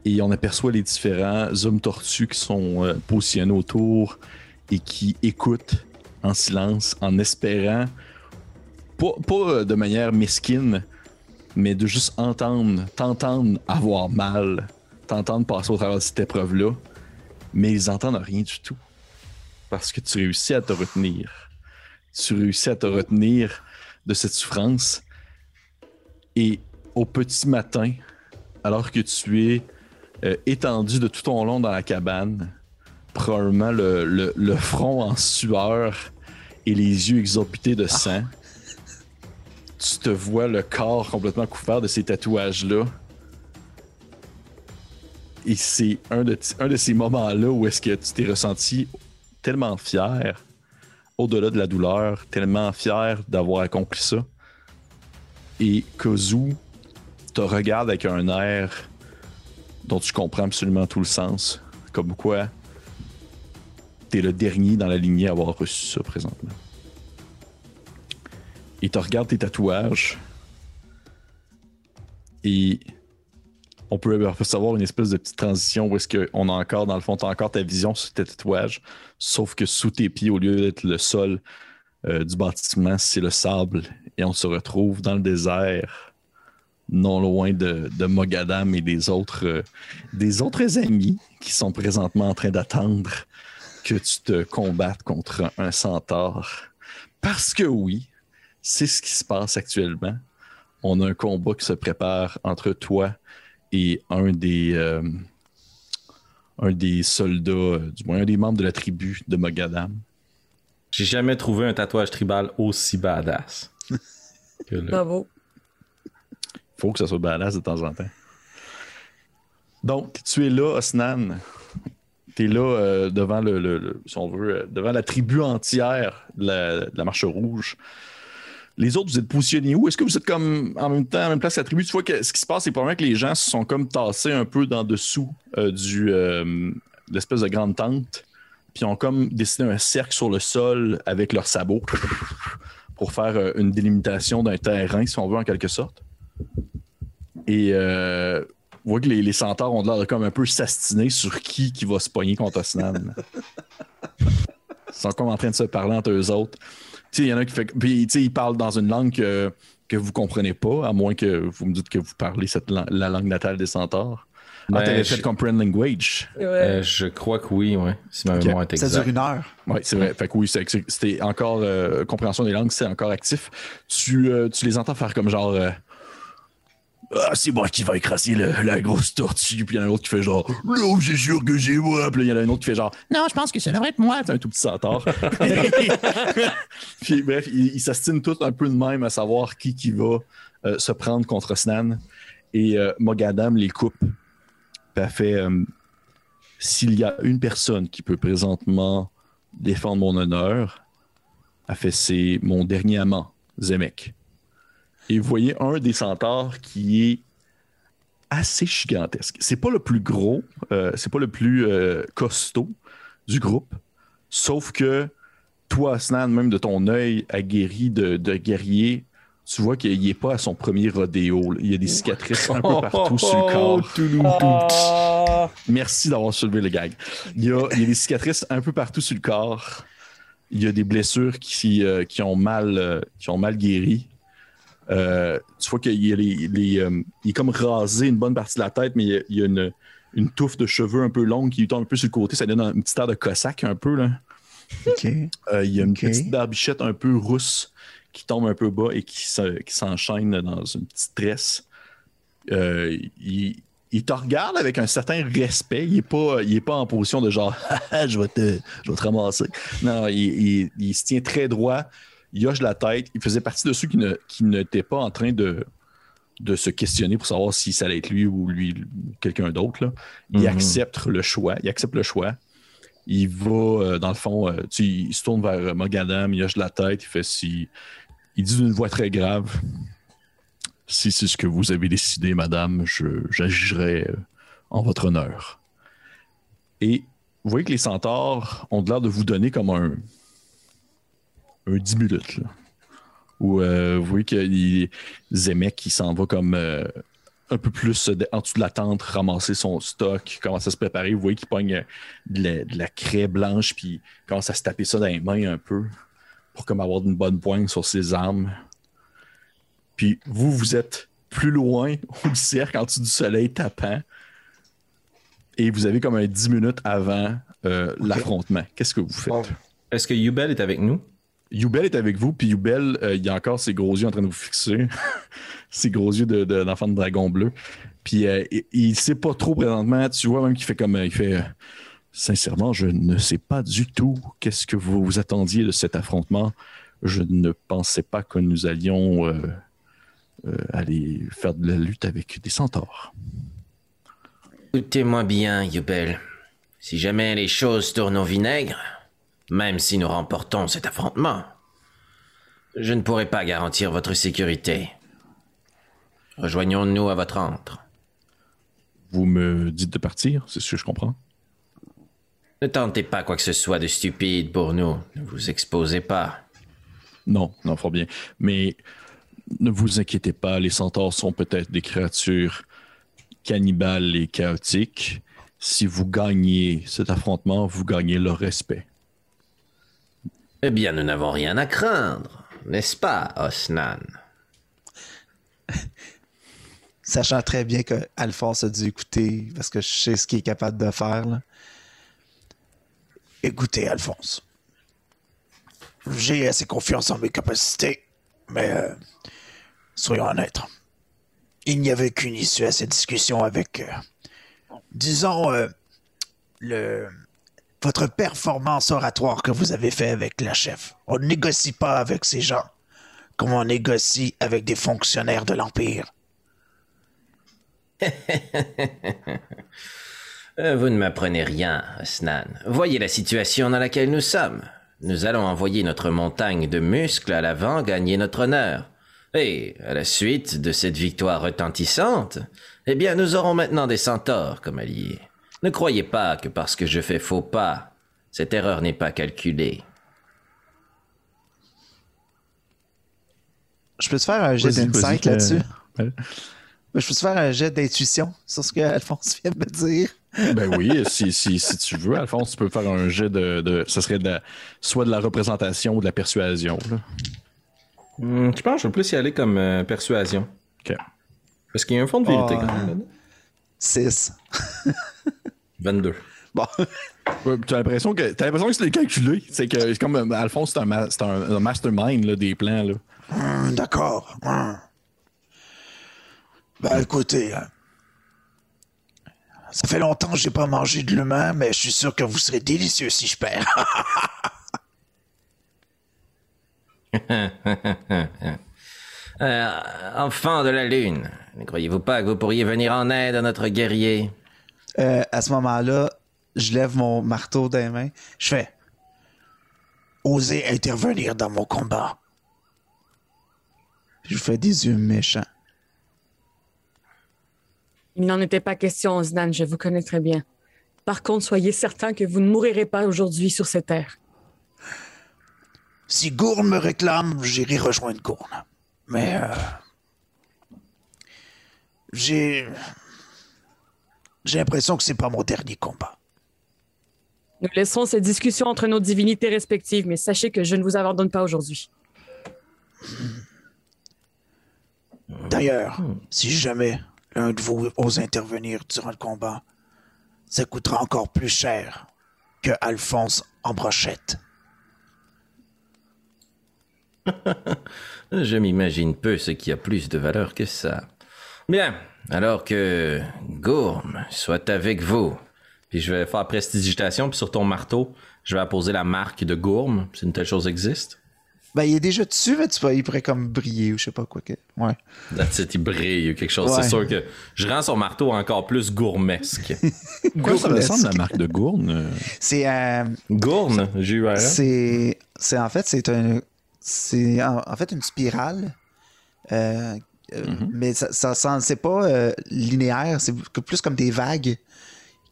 et on aperçoit les différents hommes tortues qui sont euh, positionnés autour et qui écoutent en silence, en espérant, pas, pas euh, de manière mesquine, mais de juste entendre, t'entendre avoir mal, t'entendre passer au travers de cette épreuve-là, mais ils entendent rien du tout. Parce que tu réussis à te retenir. Tu réussis à te retenir de cette souffrance. Et au petit matin, alors que tu es euh, étendu de tout ton long dans la cabane, probablement le, le- front en sueur et les yeux exorbités de sang. Tu te vois le corps complètement couvert de ces tatouages-là. Et c'est un de, un de ces moments-là où est-ce que tu t'es ressenti tellement fier, au-delà de la douleur, tellement fier d'avoir accompli ça. Et Kozu te regarde avec un air dont tu comprends absolument tout le sens. Comme quoi, t'es le dernier dans la lignée à avoir reçu ça présentement. Il te regarde tes tatouages. Et on peut savoir une espèce de petite transition où est-ce qu'on a encore, dans le fond, t'as encore ta vision sur tes tatouages, sauf que sous tes pieds, au lieu d'être le sol euh, du bâtiment, c'est le sable. Et on se retrouve dans le désert, non loin de, Mogadam et des autres, euh, des autres amis qui sont présentement en train d'attendre que tu te combattes contre un centaure. Parce que oui, c'est ce qui se passe actuellement. On a un combat qui se prépare entre toi et un des, euh, un des soldats, du moins un des membres de la tribu de Mogadam. J'ai jamais trouvé un tatouage tribal aussi badass. Bravo. faut que ça soit badass de temps en temps. Donc, tu es là, Osnan. Tu es là euh, devant le, le- le- si on veut, euh, devant la tribu entière de la, de la marche rouge. Les autres, vous êtes positionnés où? Est-ce que vous êtes comme en même temps, à même place que la tribu? Tu vois que ce qui se passe, c'est probablement que les gens se sont comme tassés un peu dans dessous euh, du euh, de l'espèce de grande tente. Puis ont comme dessiné un cercle sur le sol avec leurs sabots pour faire euh, une délimitation d'un terrain, si on veut, en quelque sorte. Et euh, on voit que les, les centaures ont l'air de comme un peu s'astiner sur qui qui va se pogner contre Osnan. Ils sont comme en train de se parler entre eux autres. Il y en a qui fait. Puis, ils parlent dans une langue que, vous comprenez pas, à moins que vous me dites que vous parlez cette la langue natale des centaures. Ah, Ben, t'avais je- fait Comprehend Language. Ouais. Euh, je crois que oui, ouais. Si ma Ok. mémoire est Ça dure une heure. Oui, c'est vrai. Fait que oui, c'était encore. euh, compréhension des langues, c'est encore actif. Tu, euh, tu les entends faire comme genre. euh, ah, c'est moi qui va écraser le- la grosse tortue. Puis il y en a un autre qui fait genre. Non, c'est sûr que j'ai moi. Puis il y en a un autre qui fait genre. Non, je pense que ça devrait être moi. C'est un tout petit centaure. Puis bref, ils ils s'astinent tous un peu de même à savoir qui qui va euh, se prendre contre Snan. Et euh, Mogadam les coupe. Euh, s'il y a une personne qui peut présentement défendre mon honneur, c'est mon dernier amant, Zemek. Et vous voyez un des centaures qui est assez gigantesque. C'est pas le plus gros, euh, c'est pas le plus euh, costaud du groupe, sauf que toi, Snan, même de ton œil aguerri de, de guerrier, tu vois qu'il n'est pas à son premier rodéo. là. Il y a des cicatrices un peu partout sur le corps. Ah, Merci d'avoir soulevé le gag. Il y, a, il y a des cicatrices un peu partout sur le corps. Il y a des blessures qui, euh, qui, ont, mal, euh, qui ont mal guéri. Euh, tu vois qu'il y a les, les, euh, il est comme rasé une bonne partie de la tête, mais il y a, il y a une, une touffe de cheveux un peu longue qui lui tombe un peu sur le côté. Ça donne un petit air de cossack un peu. Là. Euh, il y a une petite barbichette un peu rousse qui tombe un peu bas et qui se- qui s'enchaîne dans une petite tresse. euh, il, il te regarde avec un certain respect. Il n'est pas, il est pas en position de genre, je, vais te, je vais te ramasser. Non, il, il- il se tient très droit. Il hoche la tête. Il faisait partie de ceux qui ne- qui n'étaient pas en train de, de se questionner pour savoir si ça allait être lui ou lui quelqu'un d'autre. Il Mhm. accepte le choix. Il accepte le choix. Il va, euh, dans le fond, euh, tu il se tourne vers euh, Mogadam, il hoche la tête, il fait si. Il dit d'une voix très grave Si c'est ce que vous avez décidé, madame, j'agirai euh, en votre honneur. Et vous voyez que les centaures ont l'air de vous donner comme un. un 10 minutes. Là. Où euh, vous voyez que Zemek qui s'en va comme euh, un peu plus de- en dessous de la tente, ramasser son stock, commence à se préparer. Vous voyez qu'il pogne euh, de la, de la craie blanche, puis commence à se taper ça dans les mains un peu pour comme avoir une bonne poigne sur ses armes. Puis vous, vous êtes plus loin au cercle, en dessous du soleil tapant. Et vous avez comme un 10 minutes avant euh, l'affrontement. Qu'est-ce que vous faites? Bon. Est-ce que Yubel est avec nous? Youbel est avec vous, puis Youbel, euh, il a encore ses gros yeux en train de vous fixer. ses gros yeux de- de- d'enfant de, dragon bleu. Puis euh, il, il sait pas trop présentement. Tu vois même qu'il fait comme. euh, il fait. Sincèrement, je ne sais pas du tout qu'est-ce que vous vous attendiez de cet affrontement. Je ne pensais pas que nous allions euh, euh, aller faire de la lutte avec des centaures. Écoutez-moi bien, Yubel. Si jamais les choses tournent au vinaigre, même si nous remportons cet affrontement, je ne pourrai pas garantir votre sécurité. Rejoignons-nous à votre antre. Vous me dites de partir, c'est ce que je comprends. Ne tentez pas quoi que ce soit de stupide pour nous. Ne vous exposez pas. Non, non, fort bien. Mais ne vous inquiétez pas, les centaures sont peut-être des créatures cannibales et chaotiques. Si vous gagnez cet affrontement, vous gagnez leur respect. Eh bien, nous n'avons rien à craindre, n'est-ce pas, Osnan? Sachant très bien que Alphonse a dû écouter parce que je sais ce qu'il est capable de faire. là. Écoutez, Alphonse. J'ai assez confiance en mes capacités, mais euh, soyons honnêtes. Il n'y avait qu'une issue à cette discussion avec, euh, disons, euh, le votre performance oratoire que vous avez fait avec la chef. On ne négocie pas avec ces gens comme on négocie avec des fonctionnaires de l'Empire. Euh, Vous ne m'apprenez rien, Osnan. Voyez la situation dans laquelle nous sommes. Nous allons envoyer notre montagne de muscles à l'avant gagner notre honneur. Et, à la suite de cette victoire retentissante, eh bien, nous aurons maintenant des centaures comme alliés. Ne croyez pas que parce que je fais faux pas, cette erreur n'est pas calculée. Je peux te faire un jet d'insight là-dessus? euh, ouais. Je peux te faire un jet d'intuition sur ce que Alphonse vient de me dire? Ben oui, si, si, si tu veux, Alphonse, tu peux faire un jet de. de ça serait de la- soit de la représentation ou de la persuasion. là. Hmm, je pense que je vais plus y aller comme euh, persuasion. OK. Parce qu'il y a un fond de vérité Ah. quand même. là-dedans. 6. 22. Bon. Ouais, t'as l'impression que t'as l'impression que c'est calculé. C'est que c'est comme euh, Alphonse, c'est un, ma- c'est un- un mastermind là, des plans. Là. Hum, D'accord. Hum. Ben écoutez, hein. Ça fait longtemps que j'ai pas mangé de l'humain, mais je suis sûr que vous serez délicieux si je perds. Euh, enfant de la lune, ne croyez-vous pas que vous pourriez venir en aide à notre guerrier? Euh, à ce moment-là, je lève mon marteau des mains. Je fais. Osez intervenir dans mon combat. Je fais des yeux méchants. Il n'en était pas question, Znan, je vous connais très bien. Par contre, soyez certain que vous ne mourirez pas aujourd'hui sur cette terre. Si Gourne me réclame, j'irai rejoindre Gourne. Mais euh, j'ai j'ai l'impression que c'est pas mon dernier combat. Nous laisserons cette discussion entre nos divinités respectives, mais sachez que je ne vous abandonne pas aujourd'hui. D'ailleurs, si jamais l'un de vous ose intervenir durant le combat, ça coûtera encore plus cher que Alphonse en brochette. Je m'imagine peu ce qui a plus de valeur que ça. Bien, alors que Gourme soit avec vous. Puis je vais faire prestidigitation, puis sur ton marteau, je vais apposer la marque de Gourme, si une telle chose existe. Ben, il est déjà dessus, mais tu vois, il pourrait comme briller ou je sais pas quoi. Que... Ouais. That's it, il brille ou quelque chose. Ouais. C'est sûr que je rends son marteau encore plus gourmesque. Quoi ça ressemble la marque de Gourne? euh? C'est euh, Gourne, j'ai eu c'est c'est en fait c'est un c'est en, en fait une spirale euh, euh, mais ça, ça sent- c'est pas euh, linéaire c'est plus comme des vagues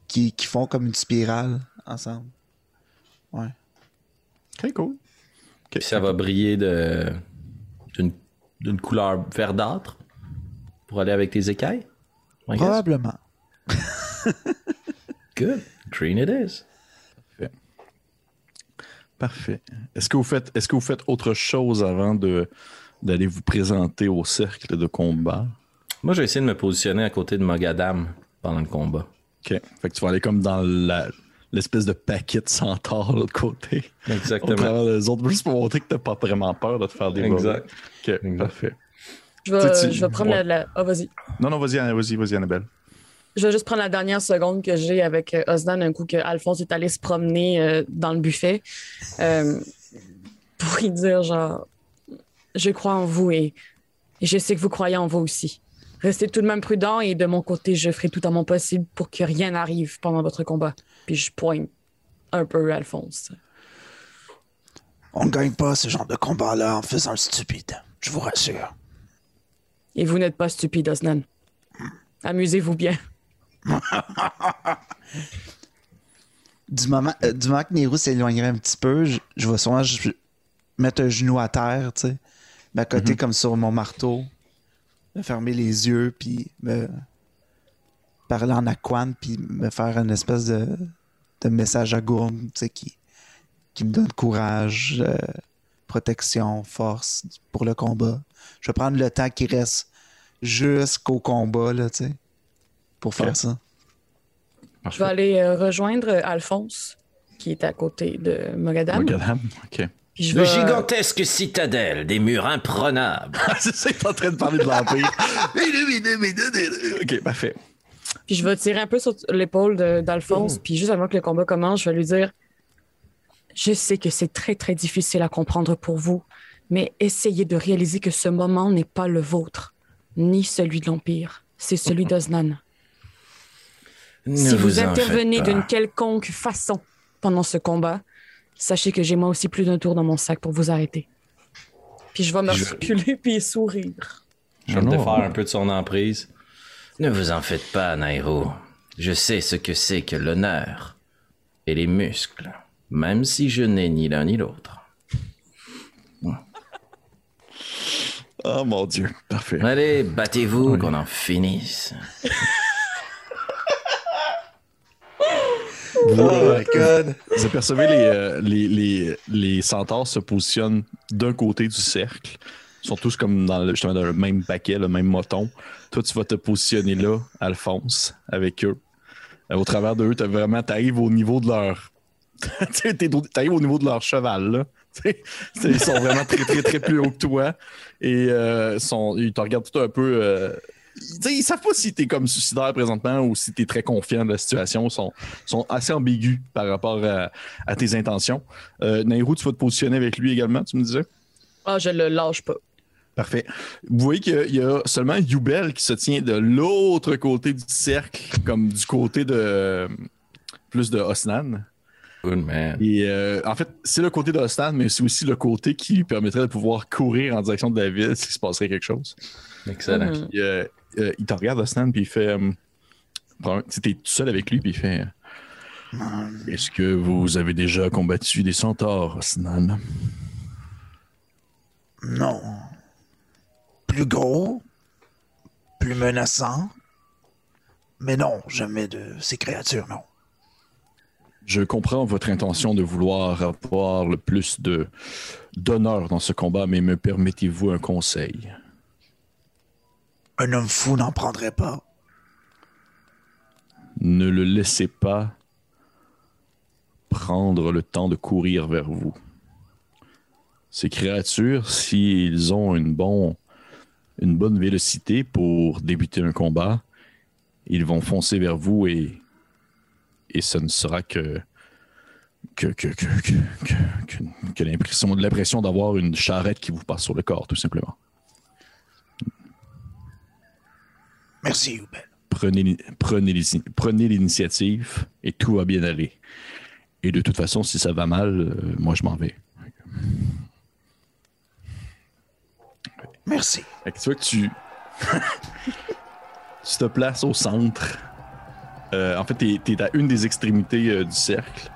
qui, qui font comme une spirale ensemble ouais Ok, cool. Puis ça va briller de d'une d'une couleur verdâtre pour aller avec tes écailles. Probablement Good. Green it is. Parfait. Est-ce que vous faites, est-ce que vous faites autre chose avant de, d'aller vous présenter au cercle de combat? Moi, je vais essayer de me positionner à côté de Mogadam pendant le combat. OK. Fait que tu vas aller comme dans la, l'espèce de paquet de centaures de l'autre côté. Au Exactement. travers des autres, juste pour montrer que t'as pas vraiment peur de te faire des Exact. Ok, parfait. Je vais, Tu je vais prendre ouais. la. Ah, vas-y. Non, non, vas-y, vas-y, vas-y, Annabelle. Je vais juste prendre la dernière seconde que j'ai avec euh, Osnan, un coup que Alphonse est allé se promener euh, dans le buffet, euh, pour lui dire genre, je crois en vous et, et je sais que vous croyez en vous aussi. Restez tout de même prudent et de mon côté, je ferai tout à mon possible pour que rien n'arrive pendant votre combat. Puis je pointe un peu Alphonse. On gagne pas ce genre de combat-là en faisant le stupide. Je vous rassure. Et vous n'êtes pas stupide, Osnan. Amusez-vous bien. du moment, euh, du moment que Nero s'éloignerait un petit peu je, je vais souvent je- mettre un genou à terre tu sais mais à côté comme sur mon marteau me fermer les yeux puis me parler en aquan puis me faire une espèce de, de message à gourme tu sais qui, qui me donne courage euh, protection force pour le combat je vais prendre le temps qui reste jusqu'au combat là tu sais pour faire ça Je vais aller euh, rejoindre Alphonse, qui est à côté de Mogadam. Mogadam, OK. Je Le vais- gigantesque citadelle des murs imprenables. c'est ça, il est en train de parler de l'Empire. OK, parfait. Puis je vais tirer un peu sur l'épaule d'Alphonse, puis juste avant que le combat commence, je vais lui dire Je sais que c'est très, très difficile à comprendre pour vous, mais essayez de réaliser que ce moment n'est pas le vôtre, ni celui de l'Empire. C'est celui d'Oznan. Ne Si vous, intervenez d'une quelconque façon pendant ce combat, sachez que j'ai moi aussi plus d'un tour dans mon sac pour vous arrêter. Puis je vais me Je- reculer puis sourire. Je vais me défaire un peu de son emprise. Ne vous en faites pas, Nairo. Je sais ce que c'est que l'honneur et les muscles, même si je n'ai ni l'un ni l'autre. Oh mon Dieu, parfait. Allez, battez-vous, qu'on en finisse. Vous, Oh euh, vous apercevez les, euh, les, les, les centaures se positionnent d'un côté du cercle. Ils sont tous comme dans le, dans le même paquet, le même moton. Toi, tu vas te positionner là, Alphonse, avec eux. Euh, au travers de eux, tu vraiment, au niveau de leur. t'arrives au niveau de leur cheval, là. Ils sont vraiment très, très, très plus hauts que toi. Et euh, ils te regardent tout un peu. euh, sais, ils savent pas si t'es comme suicidaire présentement ou si t'es très confiant de la situation. Ils sont, sont assez ambigus par rapport à, tes intentions. Nairou, tu vas te positionner avec lui également, tu me disais? Ah, je le lâche pas. Parfait. Vous voyez qu'il y a seulement Yubel qui se tient de l'autre côté du cercle, comme du côté de plus de Osnan. Good man. Et euh, en fait, c'est le côté de Osnan, mais c'est aussi le côté qui lui permettrait de pouvoir courir en direction de la ville s'il se passerait quelque chose. Excellent. Mhm. Puis, euh, euh, il te regarde, Osnan, puis il fait. euh, t'es tout seul avec lui, puis il fait. euh, Est-ce que vous avez déjà combattu des centaures, Osnan? Non. Plus gros, plus menaçant. Mais non, jamais de ces créatures, non. Je comprends votre intention de vouloir avoir le plus de d'honneur dans ce combat, mais me permettez-vous un conseil? Un homme fou n'en prendrait pas. Ne le laissez pas prendre le temps de courir vers vous. Ces créatures, s'ils ont une, bon, une bonne vélocité pour débuter un combat. Ils vont foncer vers vous et, et ce ne sera que, que, que, que, que, l'impression, l'impression d'avoir une charrette qui vous passe sur le corps, tout simplement. Merci, Oubel. Prenez, prenez l'initiative et tout va bien aller. Et de toute façon, si ça va mal, euh, moi je m'en vais. Merci. Tu vois que tu. tu te places au centre. Euh, en fait, t'es es à une des extrémités euh, du cercle.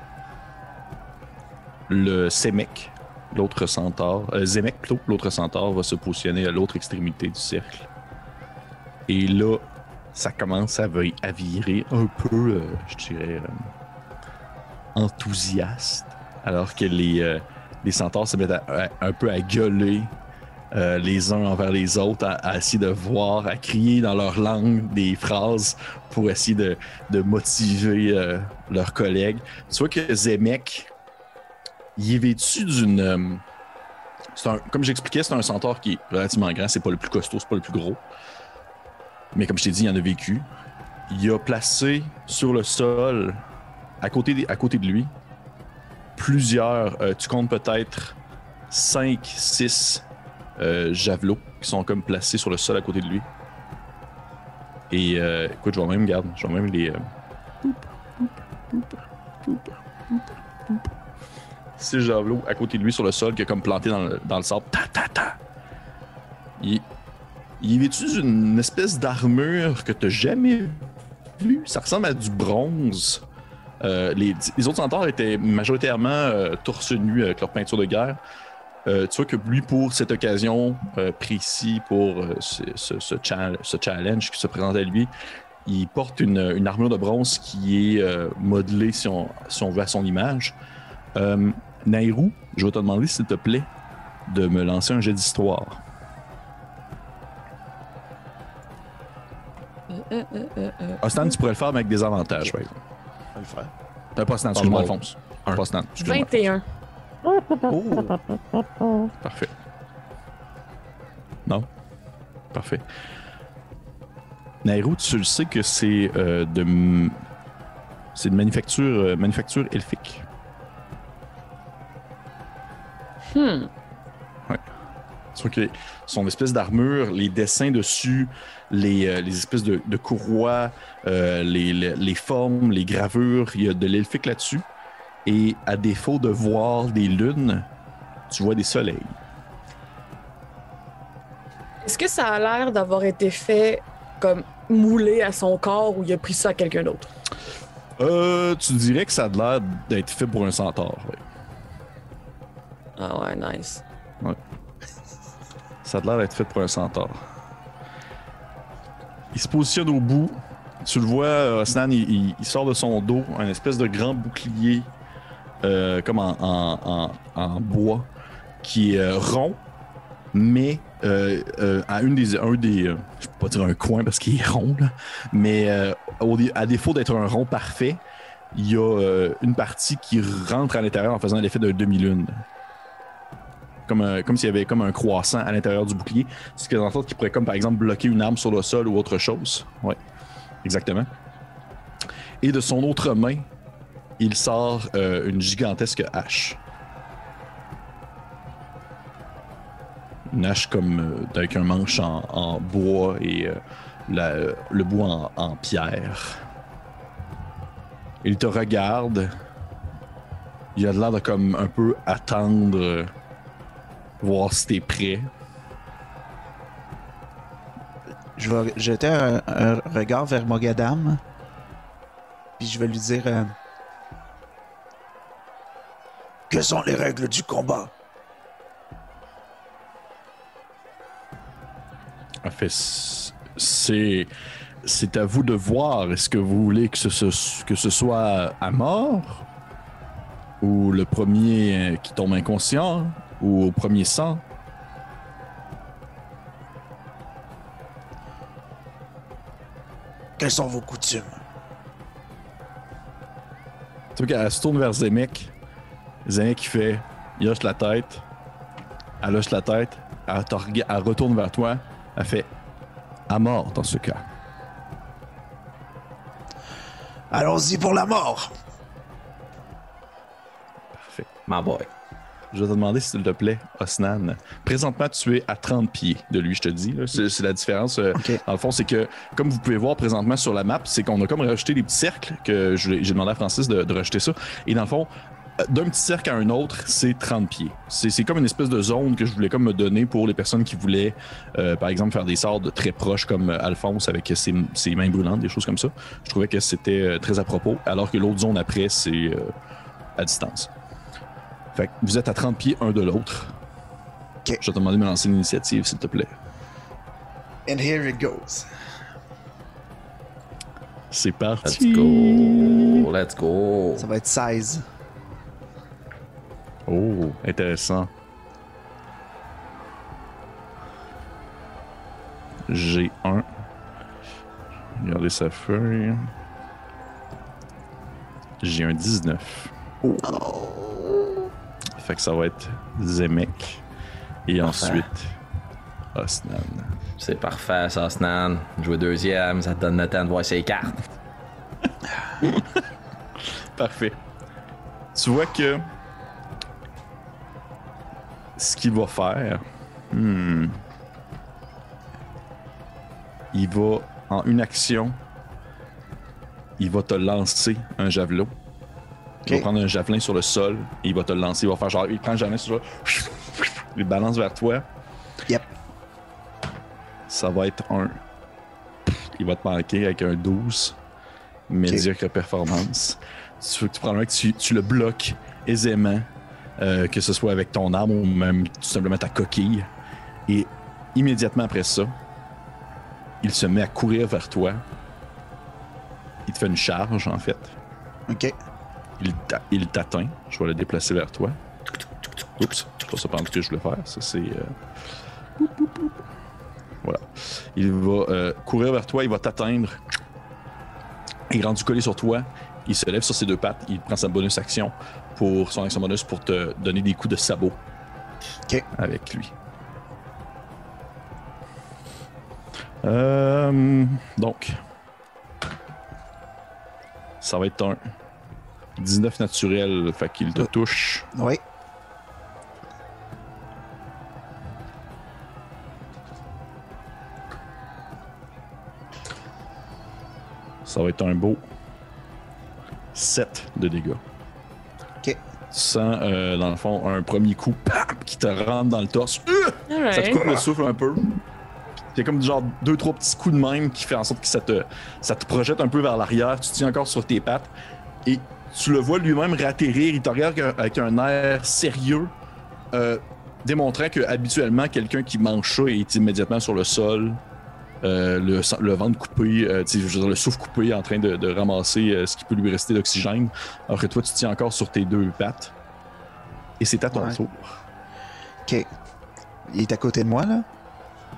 Le Semek, l'autre centaure. euh, Zemek, plutôt, l'autre centaure, va se positionner à l'autre extrémité du cercle. Et là, ça commence à, vi- à virer un peu, euh, je dirais, euh, enthousiaste. Alors que les, euh, les centaures se mettent un peu à gueuler euh, les uns envers les autres, à, essayer de voir, à crier dans leur langue des phrases pour essayer de, motiver euh, leurs collègues. Tu vois que Zemek, il est vêtu d'une. euh, un- comme j'expliquais, c'est un centaure qui est relativement grand. C'est pas le plus costaud, c'est pas le plus gros. Mais comme je t'ai dit, il en a vécu. Il a placé sur le sol, à côté, de lui, plusieurs. tu comptes peut-être 5, 6 euh, javelots qui sont comme placés sur le sol à côté de lui. Et euh, écoute, je vais même, garde, je vais même les. euh, Six javelots à côté de lui sur le sol qui est comme planté dans le, dans le sable. Ta ta ta! Il, est vêtu d'une espèce d'armure que t'as jamais vue. Ça ressemble à du bronze. Euh, les, les autres centaures étaient majoritairement torse nu avec leur peinture de guerre. Euh, tu vois que lui, pour cette occasion euh, précis, pour euh, ce, ce- ce chal- ce challenge qui se présente à lui, il porte une, une armure de bronze qui est euh, modelée, si on, si on veut, à son image. Euh, Nairou, je vais te demander, s'il te plaît, de me lancer un jet d'histoire. Euh, euh, euh, euh, euh. Ah, tu pourrais le faire mais avec des avantages, par exemple. On va le faire. Pas Stan, excuse-moi. Alphonse. Un. Pas Stan, excuse-moi. 21. Oh! Parfait. Non? Parfait. Nairou, tu le sais que c'est euh, de. C'est de manufacture, euh, manufacture elfique. Hmm. Vois que son espèce d'armure, les dessins dessus, les, euh, les espèces de, de courroies, euh, les, les- les formes, les gravures, il y a de l'elfique là-dessus. Et à défaut de voir des lunes, tu vois des soleils. Est-ce que ça a l'air d'avoir été fait comme moulé à son corps ou il a pris ça à quelqu'un d'autre? Euh, tu dirais que ça a l'air d'être fait pour un centaure. ouais. Ah ouais, nice. Ça a l'air d'être fait pour un centaure. Il se positionne au bout. Tu le vois, euh, Osnan, il, il- il sort de son dos un espèce de grand bouclier, euh, comme en, en- bois, qui est euh, rond, mais euh, à une des, un des, je peux pas dire un coin parce qu'il est rond, mais au à défaut d'être un rond parfait, il y a une partie qui rentre à l'intérieur en faisant l'effet d'un demi-lune. Comme, comme s'il y avait comme un croissant à l'intérieur du bouclier. Ce qui qu'il pourrait comme par exemple bloquer une arme sur le sol ou autre chose. Ouais, exactement. Et de son autre main, il sort euh, une gigantesque hache. Une hache comme euh, avec un manche en, bois et euh, le bois en, pierre. Il te regarde. Il a l'air de comme un peu attendre, voir si t'es prêt. Je vais jeter un, un regard vers Mogadam. Puis je vais lui dire Que sont les règles du combat? En c'est c'est à vous de voir. Est-ce que vous voulez que ce, que ce soit à mort? Ou le premier euh, qui tombe inconscient? Ou au premier sang? Quelles sont vos coutumes? Tu vois qu'elle se tourne vers Zemek. Zemek il fait, il hoche la tête. Elle hoche la tête. Elle, retourne vers toi. Elle fait à mort dans ce cas. Allons-y pour la mort. Parfait. My boy. Je vais te demander, s'il te plaît, Osnan. Présentement, tu es à 30 pieds de lui, je te dis. C'est la différence. euh, Ok. Dans le fond, c'est que, comme vous pouvez voir présentement sur la map, c'est qu'on a comme rajouté des petits cercles, que j'ai demandé à Francis de, de rajouter ça. Et dans le fond, d'un petit cercle à un autre, c'est 30 pieds. C'est comme une espèce de zone que je voulais comme me donner pour les personnes qui voulaient, euh, par exemple, faire des sorts de très proches comme euh, Alphonse avec ses, ses mains brûlantes, des choses comme ça. Je trouvais que c'était euh, très à propos, alors que l'autre zone après, c'est euh, à distance. Fait que vous êtes à 30 pieds un de l'autre. Je vais te demander de me lancer l'initiative, s'il te plaît. And here it goes. C'est Let's parti. go. Let's go. Ça va être 16. Oh, intéressant. J'ai un. Regardez sa feuille. J'ai un 19. Fait que ça va être Zemek. Et ensuite, Osnan. C'est parfait, ça, Snan. Jouer deuxième, ça te donne le temps de voir ses cartes. Parfait. Tu vois que ce qu'il va faire, hmm, il va en une action, il va te lancer un javelot. Il va prendre un javelin sur le sol et il va te le lancer. Il va faire genre, il prend le javelin sur le sol, il balance vers toi. Yep. Ça va être un. Il va te manquer avec un 12. Médiocre performance. Tu, veux que tu que tu, tu le bloques aisément, euh, que ce soit avec ton arme ou même tout simplement ta coquille. Et immédiatement après ça, il se met à courir vers toi. Il te fait une charge, en fait. OK. Il t'a- il t'atteint. Je vais le déplacer vers toi. Oups, c'est pas ça pendant que je voulais faire. Ça, c'est. euh, Voilà. Il va euh, courir vers toi, il va t'atteindre. Et rendu collé sur toi, il se lève sur ses deux pattes, il prend sa bonus action pour son action bonus pour te donner des coups de sabot OK. avec lui. Euh, donc, ça va être un 19 naturel, fait qu'il te Euh. touche. Oui. Ça va être un beau 7 de dégâts. Sens, euh, dans le fond, un premier coup qui te rentre dans le torse. Euh! Ça te coupe le souffle un peu. C'est comme genre deux, trois petits coups de même qui fait en sorte que ça te, ça te projette un peu vers l'arrière. Tu te tiens encore sur tes pattes. Et tu le vois lui-même ratterrir. Il te regarde avec un air sérieux, euh, démontrant que habituellement, quelqu'un qui mange ça est immédiatement sur le sol, euh, le, ventre coupé, euh, tu sais, je veux dire, le souffle coupé en train de, de ramasser euh, ce qui peut lui rester d'oxygène. Alors que toi, tu tiens encore sur tes deux pattes. Et c'est à ton Ouais. tour. OK. Il est à côté de moi, là?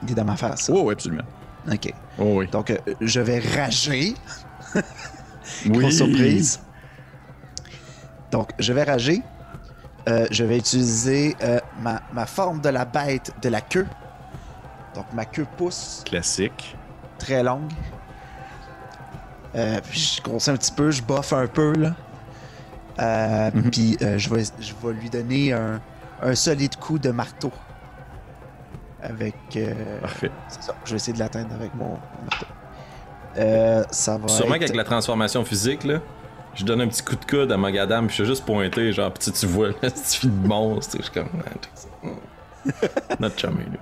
Il est dans ma face. Oh, oui, absolument. OK. Oh, oui. Donc, je vais rager. Oui. Surprise. Donc, je vais rager. Euh, je vais utiliser euh, ma, ma forme de la bête de la queue. Donc, ma queue pousse Classique. très longue. Euh, puis je grossis un petit peu, je boffe un peu, là. Euh, Mhm. Puis euh, je, vais, je vais lui donner un, un solide coup de marteau. Avec. Parfait. c'est ça. Je vais essayer de l'atteindre avec mon, mon marteau. Ça va. Sûrement être- qu'avec la transformation physique, là, je donne un petit coup de coude à Magadam, puis je suis juste pointé, genre, pis tu, vois, là, cette fille de monstre, je suis comme. Notre chummy, là.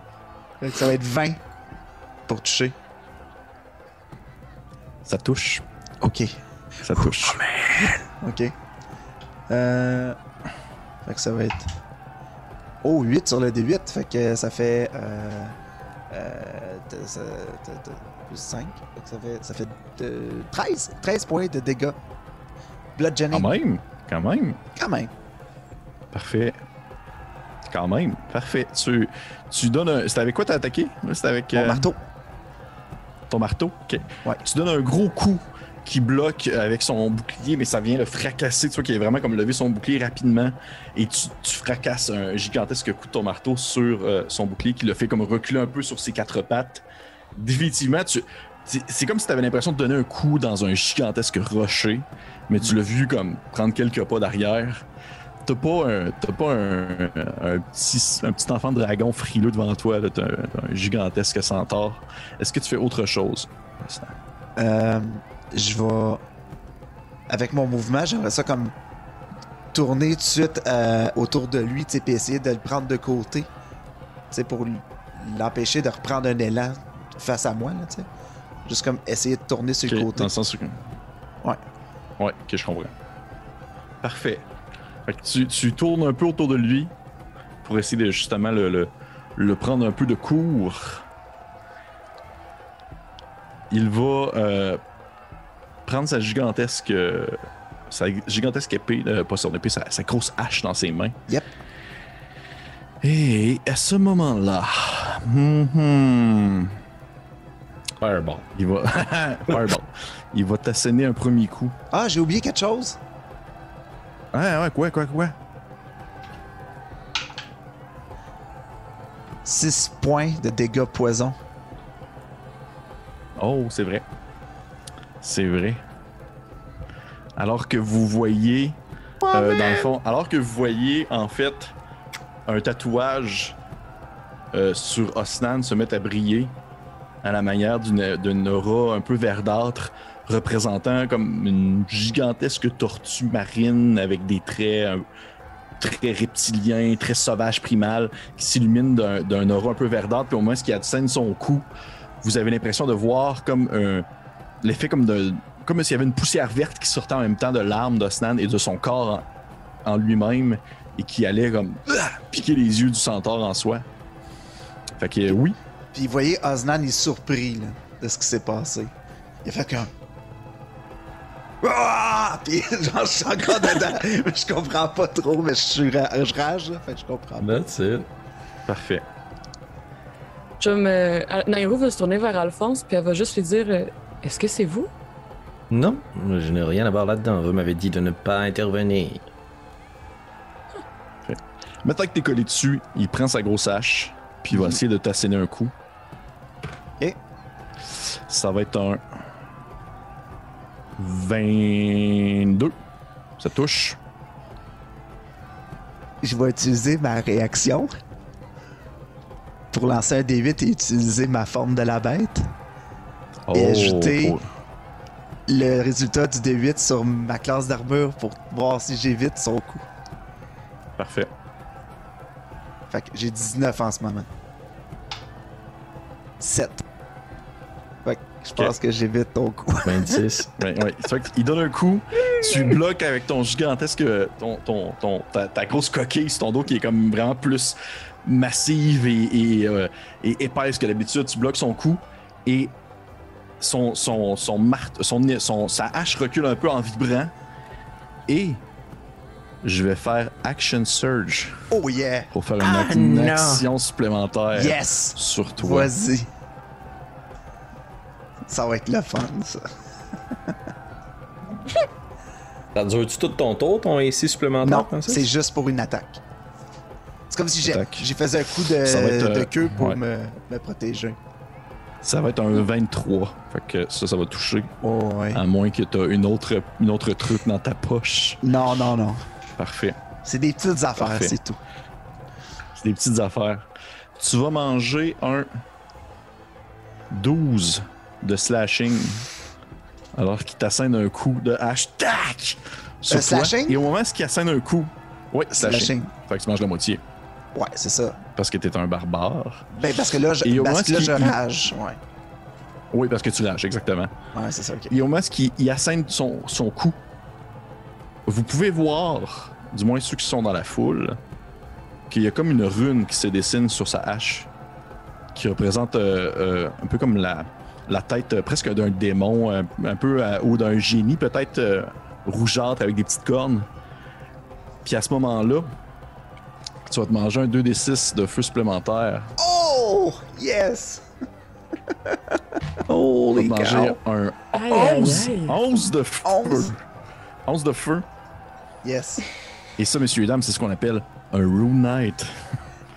Ça va être 20 pour toucher. Ça touche. Ok. Ça touche. Ok. Euh... Fait que ça va être. Oh, 8 sur le D8. Fait que ça fait. Euh... Euh... ça- Plus 5. Fait que ça fait, ça fait euh, 13. 13 points de dégâts. Bludgeoning. Quand même. Quand même. Quand même. Parfait. Quand même. Parfait. Tu, tu donnes un. C'était avec quoi t'as attaqué? C'était avec Mon euh, marteau. ton marteau? Ok. Ouais. Tu donnes un gros coup qui bloque avec son bouclier, mais ça vient le fracasser. Tu vois qu'il a vraiment comme levé son bouclier rapidement et tu, tu fracasses un gigantesque coup de ton marteau sur euh, son bouclier qui le fait comme reculer un peu sur ses quatre pattes. Définitivement, tu, c'est c'est comme si tu avais l'impression de donner un coup dans un gigantesque rocher, mais tu l'as vu comme prendre quelques pas d'arrière. T'as pas, un, t'as pas un, un petit, un petit enfant de dragon frileux devant toi, là. T'as un, t'as un gigantesque centaure. Est-ce que tu fais autre chose? Euh, je vais. Avec mon mouvement, j'aimerais ça comme tourner tout de suite euh, autour de lui, tu sais, puis essayer de le prendre de côté. Tu sais, pour l'empêcher de reprendre un élan face à moi, là, tu sais. Juste comme essayer de tourner sur le côté. Dans le sens où... Ouais. Ouais, ok, je comprends. Parfait. Fait que tu, tu tournes un peu autour de lui pour essayer de justement le, le, le prendre un peu de court. Il va euh, prendre sa gigantesque. euh, sa gigantesque épée, euh, pas son épée, sa, sa grosse hache dans ses mains. Yep. Et à ce moment-là. mhm, Fireball. il va. Fireball. Il va t'asséner un premier coup. Ah, j'ai oublié quelque chose. Ouais, ouais, quoi, quoi, quoi? 6 points de dégâts poison. Oh, c'est vrai. C'est vrai. Alors que vous voyez, euh, dans le fond, alors que vous voyez en fait un tatouage euh, sur Osnan se mettre à briller à la manière d'une d'une aura un peu verdâtre représentant comme une gigantesque tortue marine avec des traits très reptiliens, très sauvage primal qui s'illumine d'un aura un peu verdâtre puis au moins ce qui scène son cou vous avez l'impression de voir comme un l'effet comme de comme s'il y avait une poussière verte qui sortait en même temps de l'arme d'Osnan et de son corps en, lui-même et qui allait comme ah, piquer les yeux du centaure en soi. Fait que oui, Puis vous voyez, Osnan est surpris de ce qui s'est passé. Il a fait qu'un. Ah! Puis genre, je suis encore dedans. Mais je comprends pas trop, mais je suis ra- je rage, là, fait que je comprends pas. That's it. parfait. Je me... Nairo va se tourner vers Alphonse, puis elle va juste lui dire euh, Est-ce que c'est vous? Non, je n'ai rien à voir là-dedans. Vous m'avez dit de ne pas intervenir. Maintenant que t'es collé dessus, il prend sa grosse hache, puis il va essayer de t'asséner un coup. Ok. Ça va être un 22. Ça touche. Je vais utiliser ma réaction pour lancer un D8 et utiliser ma forme de la bête. Et ajouter- oh. Le résultat du D8 sur ma classe d'armure pour voir si j'évite son coup. Parfait. Fait que j'ai 19 en ce moment. 7. Je pense que j'évite ton coup. 26. Ouais, ouais. C'est vrai qu'il donne un coup, tu bloques avec ton gigantesque, ton, ton, ton, ta, ta grosse coquille sur ton dos qui est comme vraiment plus massive et, et, euh, et épaisse que d'habitude. Tu bloques son coup et son, son, son, marte- son, son, sa hache recule un peu en vibrant et je vais faire Action Surge Oh yeah! pour faire une, Ah, non. action supplémentaire Yes! sur toi. Vas-y. Ça va être le fun, ça. Ça dure-tu tout ton tour, ton AC supplémentaire? Non, c'est juste pour une attaque. C'est comme si j'ai, Attaque. j'ai fait un coup de, Ça va être, de euh, queue pour ouais. me, me protéger. Ça va être un 23. Fait que ça, ça va toucher. Oh, ouais. À moins que tu une autre, une autre truc dans ta poche. Non, non, non. Parfait. C'est des petites affaires, c'est tout. C'est des petites affaires. Tu vas manger un 12 de slashing. Alors qu'il t'assène un coup de hache. Tac! Sur Un toi. slashing? Et au moment où il assène un coup. Oui, slashing. Slashing. Fait que tu manges la moitié. Ouais, c'est ça. Parce que t'es un barbare. Ben, parce que là, je, Et au parce que là, je rage. Ouais. Oui, parce que tu lâches, exactement. Ouais, c'est ça, ok. Et au moment où il assène son, son coup, vous pouvez voir, du moins ceux qui sont dans la foule, qu'il y a comme une rune qui se dessine sur sa hache, qui représente euh, euh, un peu comme la, la tête euh, presque d'un démon, un, un peu euh, ou d'un génie peut-être euh, rougeâtre avec des petites cornes. Puis à ce moment-là, tu vas te manger un 2d6 de feu supplémentaire. Oh! Yes! Holy va manger cow. un Aïe, aïe, 11, aïe. 11 de feu. Onze. 11 de feu. Yes. Et ça, messieurs et dames, c'est ce qu'on appelle un Rune Knight.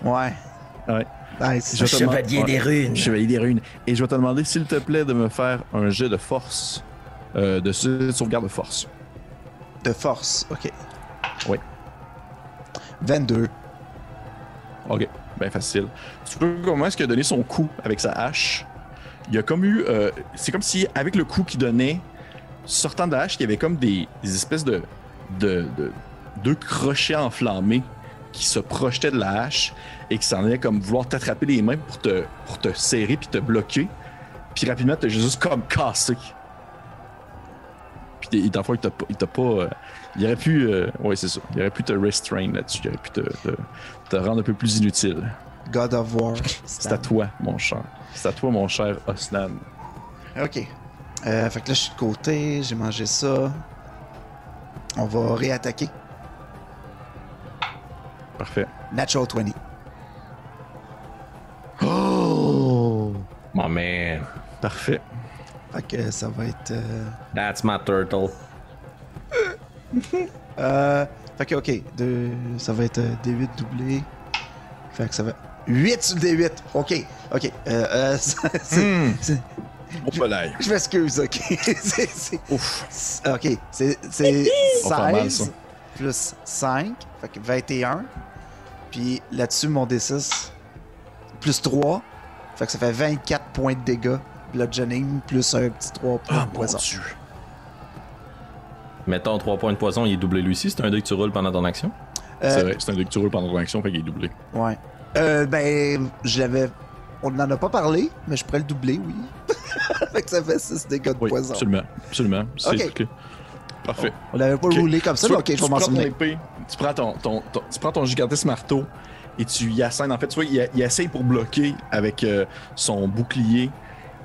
Ouais. Ouais. Nice. Je vais te demander- Chevalier des runes. Chevalier des runes. Et je vais te demander, s'il te plaît, de me faire un jet de force. euh, de sauve- sauvegarde de force. De force. OK. Oui. 22. Ok, bien facile. Tu peux comment est-ce qu'il a donné son coup avec sa hache? Il y a comme eu. euh, c'est comme si, avec le coup qu'il donnait, sortant de la hache, il y avait comme des, des espèces de. de, de deux crochets enflammés qui se projetaient de la hache et qui s'en allaient comme vouloir t'attraper les mains pour te, pour te serrer puis te bloquer. Puis rapidement, t'as juste comme cassé. Puis dans le fond, il t'a pas. Il, t'a pas, euh, il aurait pu. euh, ouais, c'est ça. Il aurait pu te restrain là-dessus. Il aurait pu te, te, te rendre un peu plus inutile. God of War. C'est à toi, mon cher. C'est à toi, mon cher Osnan. OK. Euh, fait que là, je suis de côté. J'ai mangé ça. On va réattaquer. Parfait. Natural 20. Oh! My man. Parfait. Fait que ça va être... euh, That's my turtle. Euh, fait que, ok, deux, ça va être euh, D8 doublé. Fait que ça va. 8 sur le D8. Ok, ok. Euh, euh, c'est- c'est- Hmm. c'est- je m'excuse, ok. c'est, c'est- Ouf. c'est- ok, c'est, c'est Oh, pas mal, 16 ça. plus 5, fait que 21. Puis là-dessus, mon D6 plus 3. Fait que ça fait 24 points de dégâts. Bludgeoning plus un petit 3 points Ah, de mon poison. Dieu. Mettons 3 points de poison, il est doublé lui aussi. C'est un dé que tu roules pendant ton action? Euh, C'est vrai, c'est un dé que tu roules pendant ton action, fait qu'il est doublé. Ouais. Euh, ben, je l'avais. On n'en a pas parlé, mais je pourrais le doubler, oui. fait que ça fait 6 dégâts de Oui, poison. absolument. Absolument. C'est. Parfait. On l'avait pas roulé comme ça, Tu mais ok, je vais m'en souvenir. épée, tu prends ton, tu prends ton gigantesque marteau et tu y assènes. En fait, tu vois, il, il essaye pour bloquer avec euh, son bouclier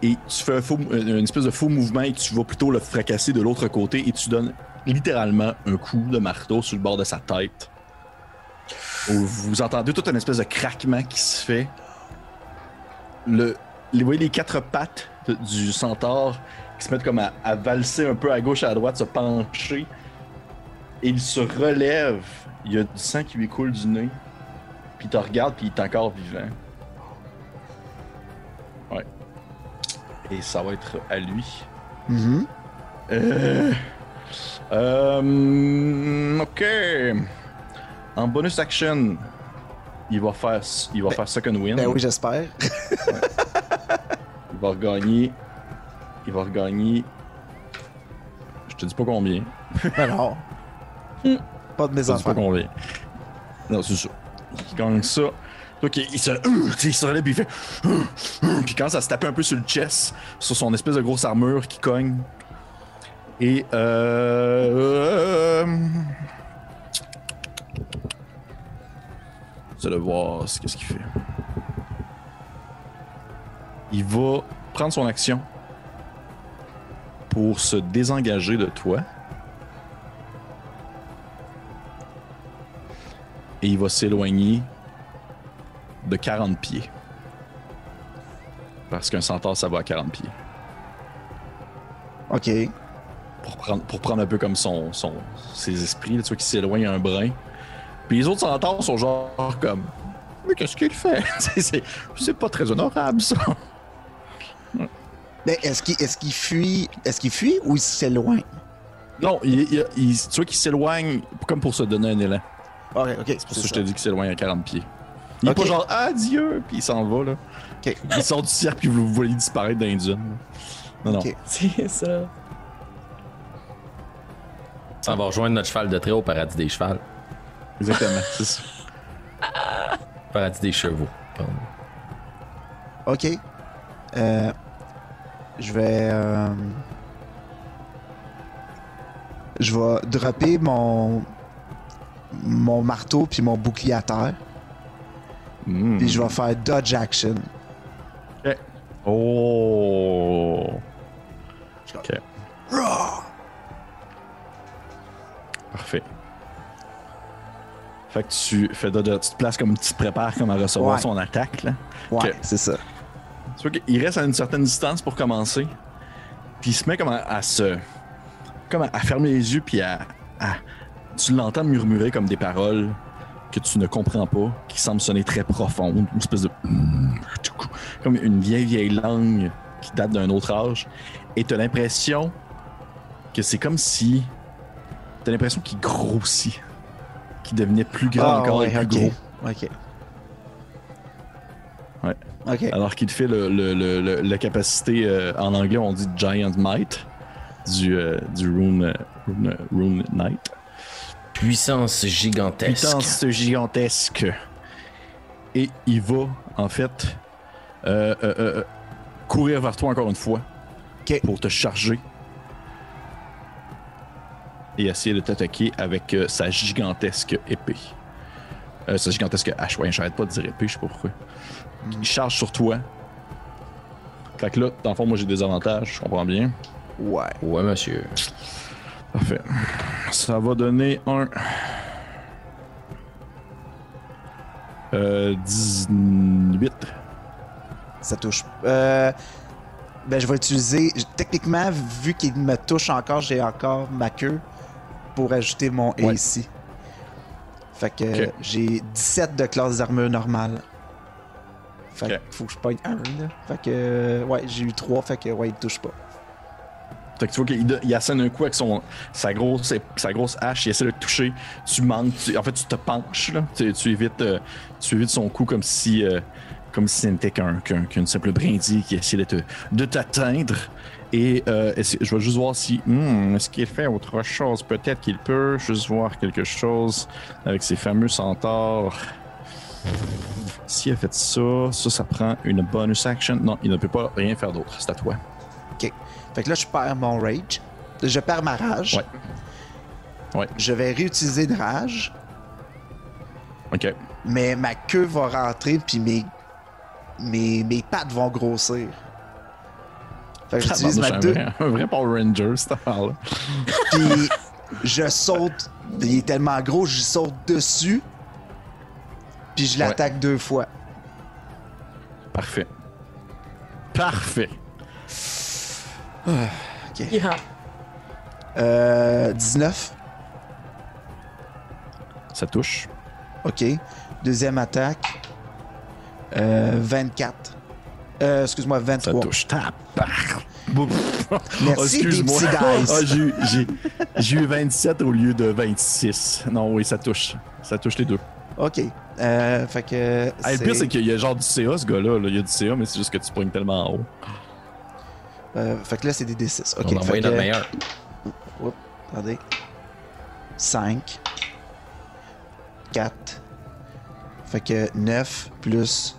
et tu fais un faux- une espèce de faux mouvement et tu vas plutôt le fracasser de l'autre côté et tu donnes littéralement un coup de marteau sur le bord de sa tête. Vous entendez toute une espèce de craquement qui se fait. Le, vous voyez les quatre pattes du centaure qui se mettent comme à, à valser un peu à gauche et à droite, se pencher. Et il se relève. Il y a du sang qui lui coule du nez. Puis il te regarde, puis il est encore vivant. Ouais. Et ça va être à lui. Mhm. Euh... euh, ok. En bonus action, il va faire, il va faire second win. Ben oui, j'espère. Il va regagner. Il va regagner. Je te dis pas combien. Ben non. Pas de mes pas enfants. Non, c'est ça. Il gagne ça. Donc il, il se, il se relève puis il fait. Puis il commence à se taper un peu sur le chest, sur son espèce de grosse armure qui cogne. Et euh. euh, de voir ce qu'est-ce qu'il fait. Il va prendre son action pour se désengager de toi. Et il va s'éloigner de 40 pieds. Parce qu'un centaure, ça va à 40 pieds. Ok. Pour prendre, pour prendre un peu comme son, son, ses esprits, tu vois, qui s'éloigne un brin. Puis les autres centaures sont genre comme. Mais qu'est-ce qu'il fait? C'est- pas très honorable, ça. Ben, est-ce qu'il est qu'il fuit Est-ce qu'il fuit ou il s'éloigne? Non, il, il- il- tu vois qu'il s'éloigne comme pour se donner un élan. Ok, ok. C'est pour ça que je te dis qu'il s'éloigne à 40 pieds. Il est pas genre adieu, puis il s'en va, là. Ok. Il sort du cercle, puis vous le voyez disparaître dans les dunes. Non, non. Ok. C'est ça. Ça va rejoindre notre cheval de trait au paradis des chevals. Exactement, c'est ça. Paradis des chevaux. pardon. Ok. Euh, je vais. euh, je vais dropper mon. Mon marteau puis mon bouclier à terre. Mm. Puis je vais faire dodge action. Oh! Ok. Parfait. Fait que tu fais de, de- tu te places comme tu te prépares comme à recevoir Ouais. son attaque là. Ouais, Ok. c'est ça. Tu Tu vois qu'il reste à une certaine distance pour commencer. Puis il se met comme à, à se. Comme à, à fermer les yeux, puis à. à- tu l'entends murmurer comme des paroles que tu ne comprends pas, qui semblent sonner très profondes, une espèce de. Comme une vieille, vieille langue qui date d'un autre âge. Et tu as l'impression que c'est comme si. Tu as l'impression qu'il grossit. Qu'il devenait plus grand Ah, encore ouais, et plus gros. Ok. Ouais. Ok. Alors qu'il te fait le, le- le- la capacité, euh, en anglais on dit Giant Might, du, euh, du Rune, Rune, Rune Knight. Puissance gigantesque. Puissance gigantesque. Et il va, en fait, euh, euh, euh, courir vers toi encore une fois Ok. pour te charger et essayer de t'attaquer avec euh, sa gigantesque épée. Euh, sa gigantesque hache. Ouais, j'arrête pas de dire épée, je sais pas pourquoi. Il charge sur toi. Fait que là, dans le fond, moi j'ai des avantages, je comprends bien. Ouais. Ouais, monsieur. Parfait. Ça va donner un. Euh, 18. Ça touche. Euh, ben, je vais utiliser. Techniquement, vu qu'il me touche encore, j'ai encore ma queue pour ajouter mon Ouais. AC. Fait que j'ai 17 de classe d'armure normale. Fait que faut que je pogne un, là. Fait que, ouais, j'ai eu 3, fait que, ouais, il touche pas. Fait que tu vois qu'il il assène un coup avec son, sa, grosse, sa grosse hache, il essaie de te toucher. Tu manques, en fait, tu te penches. Tu, évites, euh, tu évites son coup comme si, euh, si ce n'était qu'un, qu'un- qu'une simple brindille qui essayait de, de t'atteindre. Et euh, je vais juste voir si. hmm, est-ce qu'il fait autre chose? Peut-être qu'il peut juste voir quelque chose avec ses fameux centaures. S'il a fait ça, ça, ça prend une bonus action. Non, il ne peut pas rien faire d'autre. C'est à toi. Fait que là, je perds mon rage. Je perds ma rage. Ouais. Ouais. Je vais réutiliser de rage, Ok. mais ma queue va rentrer, puis mes, mes, mes pattes vont grossir. Fait que j'utilise ma un, deux. vrai, un vrai Power Ranger, cette affaire-là. Puis je saute. Il est tellement gros, je saute dessus. Puis je l'attaque deux fois. Parfait. Parfait. Yeah. Euh, 19. Ça touche. OK. Deuxième attaque. Euh, 24. Euh, excuse-moi, Ça 23. touche. Tabarnak. Bouf. Merci, Oh, excuse-moi. Ah, j'ai eu- j'ai- j'ai eu 27 au lieu de 26. Non, oui, ça touche. Ça touche les deux. OK. Euh, fait que. Ah, le pire, c'est qu'il y a genre du CA, ce gars-là. là. Il y a du CA, mais c'est juste que tu pognes tellement en haut. Euh, fait que là, c'est des D6. OK. On fait notre que- meilleur. Oups, attendez. 5. 4. Fait que 9 plus.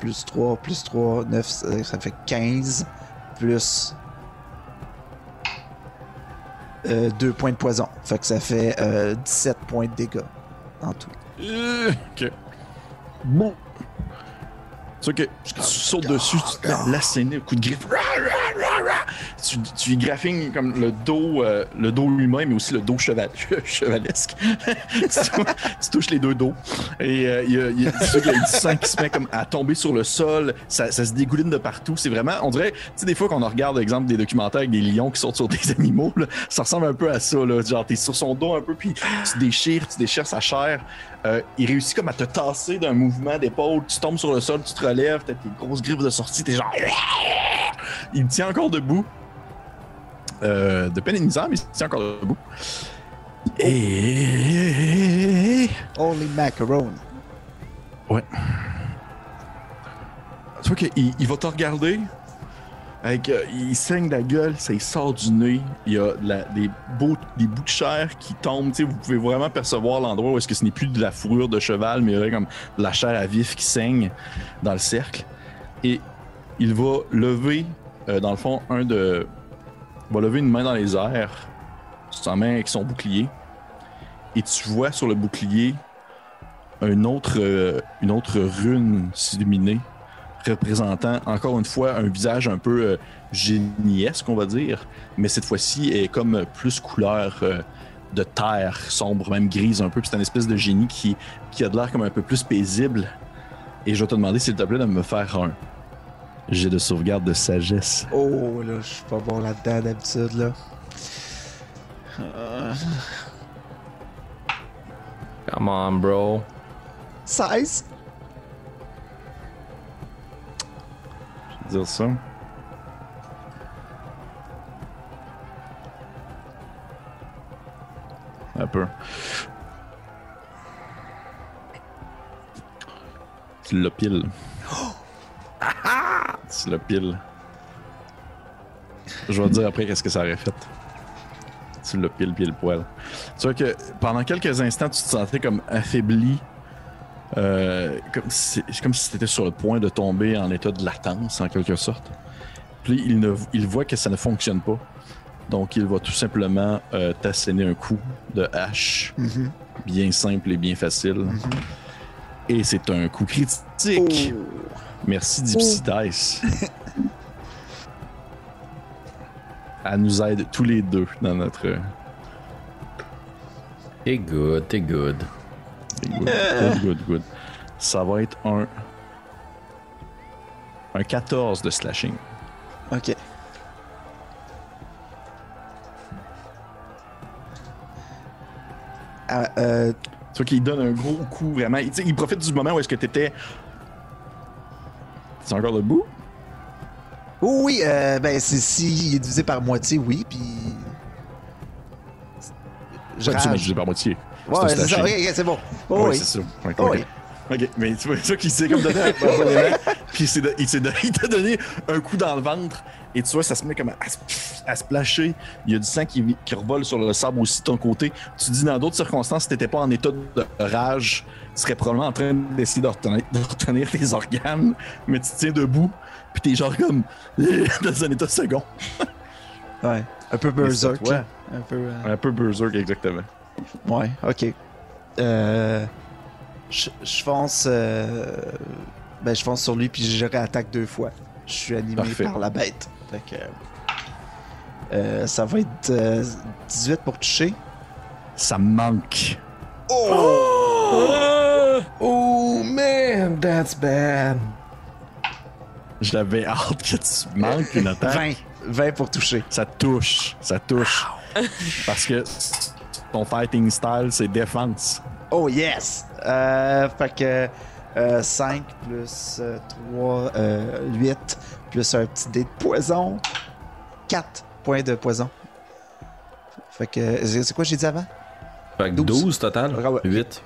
Plus 3, plus 3, 9, ça ça fait 15. Plus. 2 points de poison. Fait que ça fait euh, 17 points de dégâts en tout. Euh, ok. Bon. Vois que tu sautes dessus, tu te mets l'asséner, coup de griffe. Tu, tu graffines comme le dos, euh, le dos humain, mais aussi le dos cheval, chevalesque. tu, tou- tu touches les deux dos. Et euh, il y a, y y a du sang qui se met comme à tomber sur le sol. Ça, ça se dégouline de partout. C'est vraiment, on dirait, tu sais, des fois qu'on regarde, exemple, des documentaires avec des lions qui sortent sur des animaux, là, ça ressemble un peu à ça. Là. Genre, t'es sur son dos un peu, puis tu déchires, tu déchires sa chair. Euh, il réussit comme à te tasser d'un mouvement d'épaule. Tu tombes sur le sol, tu te relèves, t'as tes grosses griffes de sortie, t'es genre. Il tient encore debout. Euh, de peine et de misère, mais il tient encore debout. Et. Holy macaron. Tu vois qu'il il va te regarder. Il saigne la gueule, ça il sort du nez. Il y a des, bouts de chair qui tombent. Vous pouvez vraiment percevoir l'endroit où est-ce que ce n'est plus de la fourrure de cheval, mais il y aurait comme de la chair à vif qui saigne dans le cercle. Et il va lever, euh, dans le fond, un de. Il va lever une main dans les airs, sa main avec son bouclier. Et tu vois sur le bouclier euh, une autre rune s'illuminer représentant encore une fois un visage un peu euh, géniesque, on va dire, mais cette fois-ci est comme plus couleur euh, de terre, sombre, même grise un peu. Puis c'est une espèce de génie qui, qui a de l'air comme un peu plus paisible. Et je vais te demander, s'il te plaît, de me faire un J'ai de sauvegarde de sagesse. Oh, là, je suis pas bon là-dedans d'habitude, là. Euh, Come on, bro. 16. Dire ça. Un peu. Tu l'as pile. tu l'as pile. Je vais te dire après qu'est-ce que ça aurait fait. Tu l'as pile, pile poil. Tu vois que pendant quelques instants, tu te sentais comme affaibli. Euh, comme si, c'est comme si tu étais sur le point de tomber en état de latence, en quelque sorte. Puis il, ne, il voit que ça ne fonctionne pas. Donc il va tout simplement euh, t'asséner un coup de hache. Mhm. Bien simple et bien facile. Et c'est un coup critique. Oh. Merci Dipsy Dice. Elle nous aide tous les deux dans notre. T'es good, t'es good. Good, good, good, good. Ça va être un. Un 14 de slashing. Ok. Ah, euh, Tu vois qu'il donne un gros coup vraiment. Il, profite du moment où est-ce que t'étais. T'es encore debout? oh oui, euh, ben, c'est si il est divisé par moitié, oui, puis. Je tu divisé par moitié. Ouais, c'est ça, slashing. ok, ok, c'est bon. Oh, Ouais, oui. c'est ça. Ouais, Oh, ok. oui. Ok, mais tu vois ça s'est comme donné un puis il t'a donné un coup dans le ventre, et tu vois, ça se met comme à, se- à se placher. Il y a du sang qui, qui revole sur le sable aussi de ton côté. Tu dis, dans d'autres circonstances, si t'étais pas en état de rage, tu serais probablement en train d'essayer de retenir, de retenir tes organes, mais tu te tiens debout, puis t'es genre comme dans un état second. Ouais. Un peu berserk. Ouais. Un peu. euh, Un peu berserk, exactement. Ouais, ok. Euh. Je, je fonce. euh, Ben, je fonce sur lui, puis je réattaque deux fois. Je suis animé Parfait. par la bête. Fait que. euh, ça va être euh, 18 pour toucher. Ça me manque. Oh man, that's bad. Je l'avais hâte que tu manques une attaque. 20. 20 pour toucher. Ça touche, ça touche. Parce que ton fighting style, c'est défense. Oh yes! Euh, fait que euh, 5 plus 3, 8 plus un petit dé de poison. 4 points de poison. Fait que c'est quoi j'ai dit avant? Fait que 12. 12 total? Ah ouais. 8.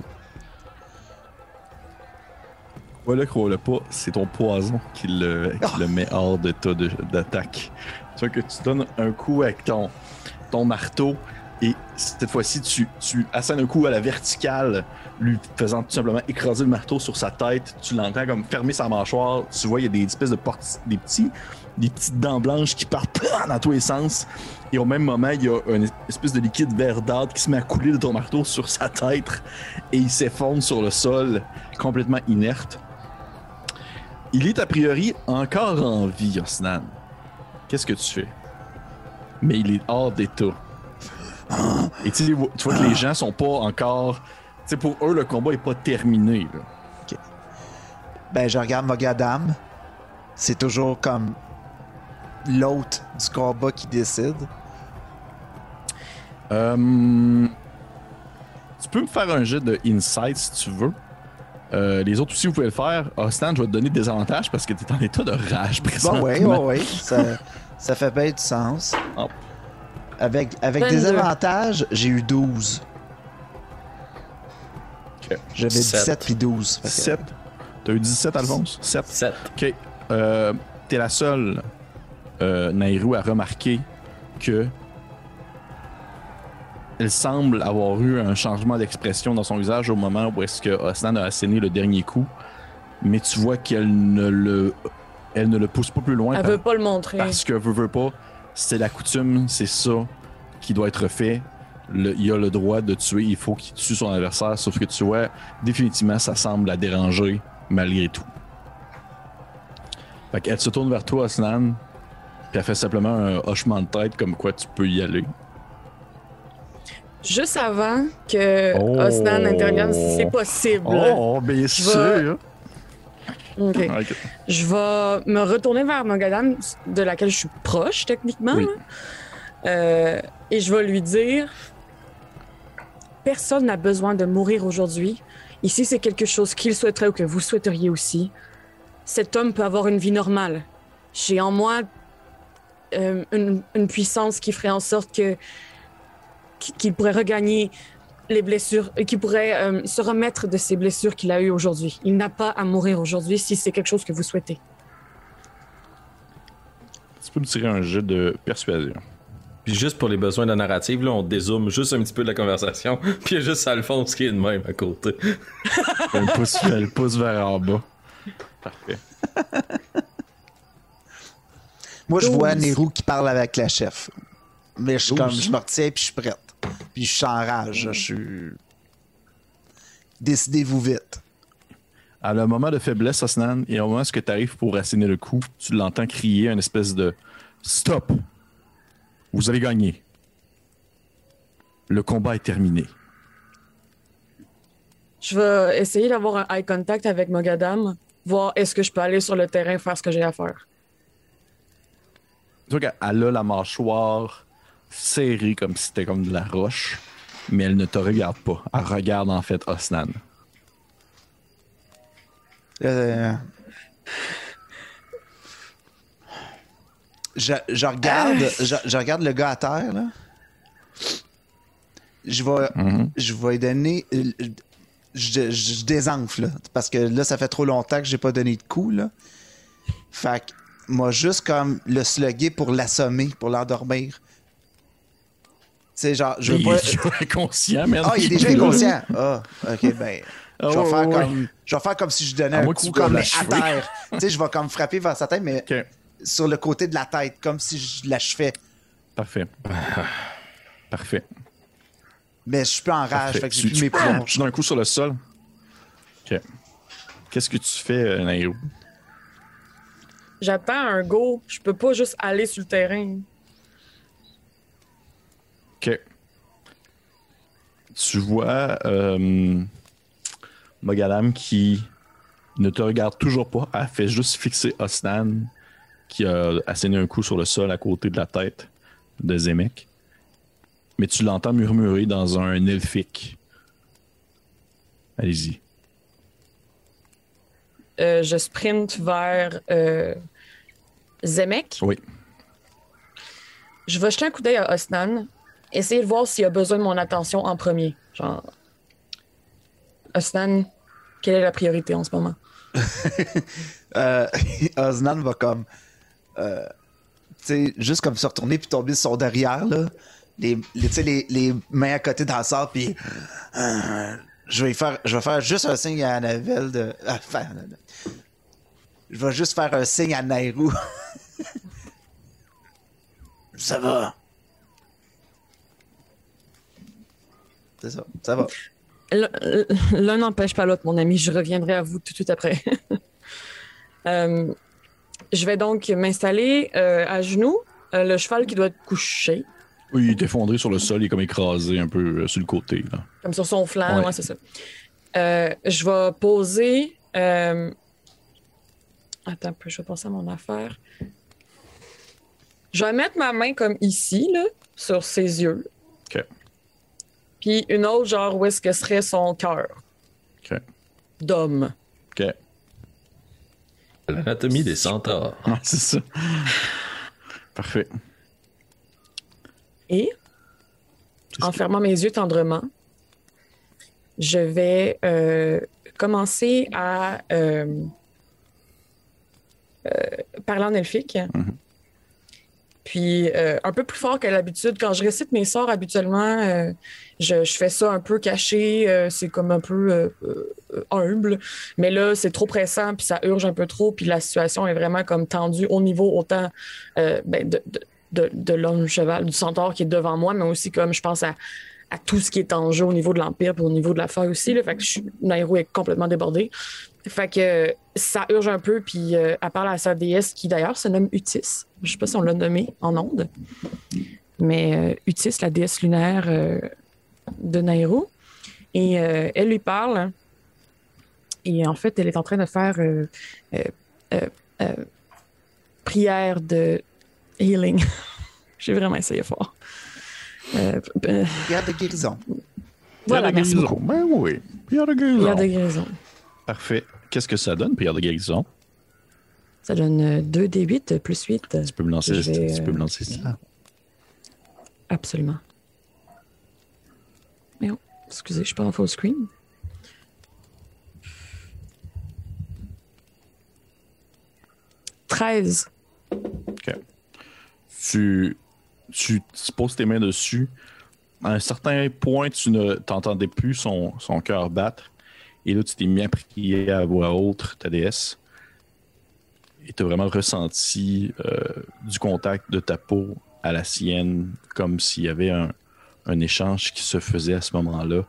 Voilà, crois-le pas, c'est ton poison qui le, qui le met hors d'état de- d'attaque. Tu vois que tu donnes un coup avec ton, ton marteau et cette fois-ci, tu, tu assènes un coup à la verticale, lui faisant tout simplement écraser le marteau sur sa tête. Tu l'entends comme fermer sa mâchoire. Tu vois, il y a des espèces de portes, des petits, des petites dents blanches qui partent dans tous les sens. Et au même moment, il y a une espèce de liquide verdâtre qui se met à couler de ton marteau sur sa tête et il s'effondre sur le sol, complètement inerte. Il est a priori encore en vie, Osnan. Qu'est-ce que tu fais? Mais il est hors d'état. Et tu vois que les gens sont pas encore. Tu sais, pour eux, le combat est pas terminé. Là. Ben, je regarde Mogadam. C'est toujours comme l'hôte du combat qui décide. Euh, tu peux me faire un jet de insight si tu veux. Euh, les autres aussi, vous pouvez le faire. Osnan, je vais te donner des avantages parce que tu es en état de rage présentement. Bon, ouais, ouais, ouais. Ça, ça fait bien du sens. Oh. Avec, avec des 22. avantages, j'ai eu 12. Ok. J'avais Sept. 17 puis 12. Fait que- 7. T'as eu 17, Alphonse? 7. 7. Ok. Euh, T'es la seule, euh, Nairou, à remarquer que elle semble avoir eu un changement d'expression dans son visage au moment où est-ce que Osnan a asséné le dernier coup, mais tu vois qu'elle ne le, elle ne le pousse pas plus loin Elle par- veut pas le montrer. parce que veut, veut pas, c'est la coutume, c'est ça qui doit être fait. Le- il a le droit de tuer, il faut qu'il tue son adversaire, sauf que tu vois, définitivement, ça semble la déranger malgré tout. Fait qu'elle se tourne vers toi, Osnan, puis elle fait simplement un hochement de tête comme quoi tu peux y aller. Juste avant que Oh. Osnan intervienne, si c'est possible, Oh, bien Je sûr! OK. Je vais me retourner vers Mogadam, de laquelle je suis proche, techniquement. Oui. Euh, et je vais lui dire Personne n'a besoin de mourir aujourd'hui. Ici, c'est quelque chose qu'il souhaiterait ou que vous souhaiteriez aussi. Cet homme peut avoir une vie normale. J'ai en moi euh, une, une puissance qui ferait en sorte que qu'il pourrait regagner les blessures, et qu'il pourrait euh, se remettre de ces blessures qu'il a eues aujourd'hui. Il n'a pas à mourir aujourd'hui si c'est quelque chose que vous souhaitez. Tu peux me tirer un jet de persuasion. Puis juste pour les besoins de la narrative, là, on dézoome juste un petit peu de la conversation. Puis il y a juste Alphonse qui est de même à côté. Elle pousse, elle pousse vers en bas. Parfait. Moi, je vois Nero qui parle avec la chef. Mais je comme, je me retiens puis je suis prête. Puis je suis en rage. Je suis. Décidez-vous vite. À le moment de faiblesse, Osnan, et au moment où tu arrives pour asséner le coup, tu l'entends crier une espèce de Stop! Vous avez gagné. Le combat est terminé. Je vais essayer d'avoir un eye contact avec Mogadam, voir est-ce que je peux aller sur le terrain faire ce que j'ai à faire. Tu vois qu'elle elle a la mâchoire serrée comme si c'était comme de la roche, mais elle ne te regarde pas. Elle regarde en fait Osnan. Euh, Je, je regarde, je, je regarde le gars à terre, là. Je vais, Mhm. je vais lui donner. euh, Je, je, je désenfle, là, parce que là, ça fait trop longtemps que j'ai pas donné de coup, là. Fait que, moi, juste comme le slugger pour l'assommer, pour l'endormir. Tu sais, genre, je veux il pas. est déjà inconscient, merde. Ah, il est déjà inconscient. Ah, ok, ben. Je, vais ouais, faire comme, je vais faire comme si je donnais À un coup comme mais à terre. tu sais, je vais comme frapper vers sa tête, mais sur le côté de la tête, comme si je l'achevais. parfait. Parfait. Mais je suis plus en rage, Parfait. fait que j'ai plus mes plombs. tu donnes un coup sur le sol. Ok. Qu'est-ce que tu fais, euh, Nairo? J'attends un go. Je peux pas juste aller sur le terrain. Ok. Tu vois euh, Mogadam qui ne te regarde toujours pas. Elle fait juste fixer Osnan qui a asséné un coup sur le sol à côté de la tête de Zemek. Mais tu l'entends murmurer dans un elfique. Allez-y. Euh, je sprint vers euh, Zemek? Oui. Je vais jeter un coup d'œil à Osnan. Essayer de voir s'il a besoin de mon attention en premier. Genre. Osnan, quelle est la priorité en ce moment? Euh, Osnan va comme. euh, tu sais, juste comme se retourner puis tomber sur son derrière, là. Les, les, les, les mains à côté dans sable, puis. euh, je vais faire, je vais faire juste un signe à Annabelle de. enfin, je vais juste faire un signe à Nairou. Ça va. C'est ça, va. L'un n'empêche pas l'autre, mon ami. Je reviendrai à vous tout de suite après. Euh, je vais donc m'installer euh, à genoux. Euh, le cheval qui doit être couché, Oui, il est effondré sur le sol, il est comme écrasé un peu euh, sur le côté. Là. comme sur son flanc. Ouais. Ouais, c'est ça. Euh, je vais poser. euh, Attends un peu, je vais penser à mon affaire. Je vais mettre ma main comme ici, là, sur ses yeux. OK. Puis une autre, genre, où est-ce que serait son cœur OK. d'homme. OK. L'anatomie des centaures. Ouais, c'est ça. Parfait. Et, en fermant mes yeux tendrement, je vais euh, commencer à euh, euh, parler en elfique. Puis, euh, un peu plus fort qu'à l'habitude. Quand je récite mes sorts, habituellement, euh, je, fais ça un peu caché. euh, c'est comme un peu humble. Mais là, c'est trop pressant, puis ça urge un peu trop. Puis la situation est vraiment comme tendue au niveau autant ben, de, de l'homme cheval, du centaure qui est devant moi, mais aussi comme je pense à, à tout ce qui est en jeu au niveau de l'Empire puis au niveau de la feuille aussi. Là, fait que Nairo est complètement débordé. Fait que ça urge un peu, puis euh, elle parle à sa déesse qui d'ailleurs se nomme Utis. Je sais pas si on l'a nommé en onde, mais euh, Utis, la déesse lunaire euh, de Nairo. Et euh, elle lui parle. et en fait, elle est en train de faire euh, prière de healing. J'ai vraiment essayé fort. Euh, euh, de guérison. voilà, Prière de merci guérison. beaucoup. Ben oui. Prière de guérison. Prière de guérison. Parfait. Qu'est-ce que ça donne, prière de guérison? Ça donne euh, 2 D8 plus 8. Tu peux me lancer, Je vais, tu peux me euh, lancer ça. Absolument. Mais oh, excusez, je suis pas en full screen. Treize. tu, tu, poses tes mains dessus. À un certain point, tu ne t'entendais plus son, son cœur battre. Et là, tu t'es mis à prier à voix haute ta déesse. Et tu as vraiment ressenti euh, du contact de ta peau à la sienne, comme s'il y avait un, un échange qui se faisait à ce moment-là.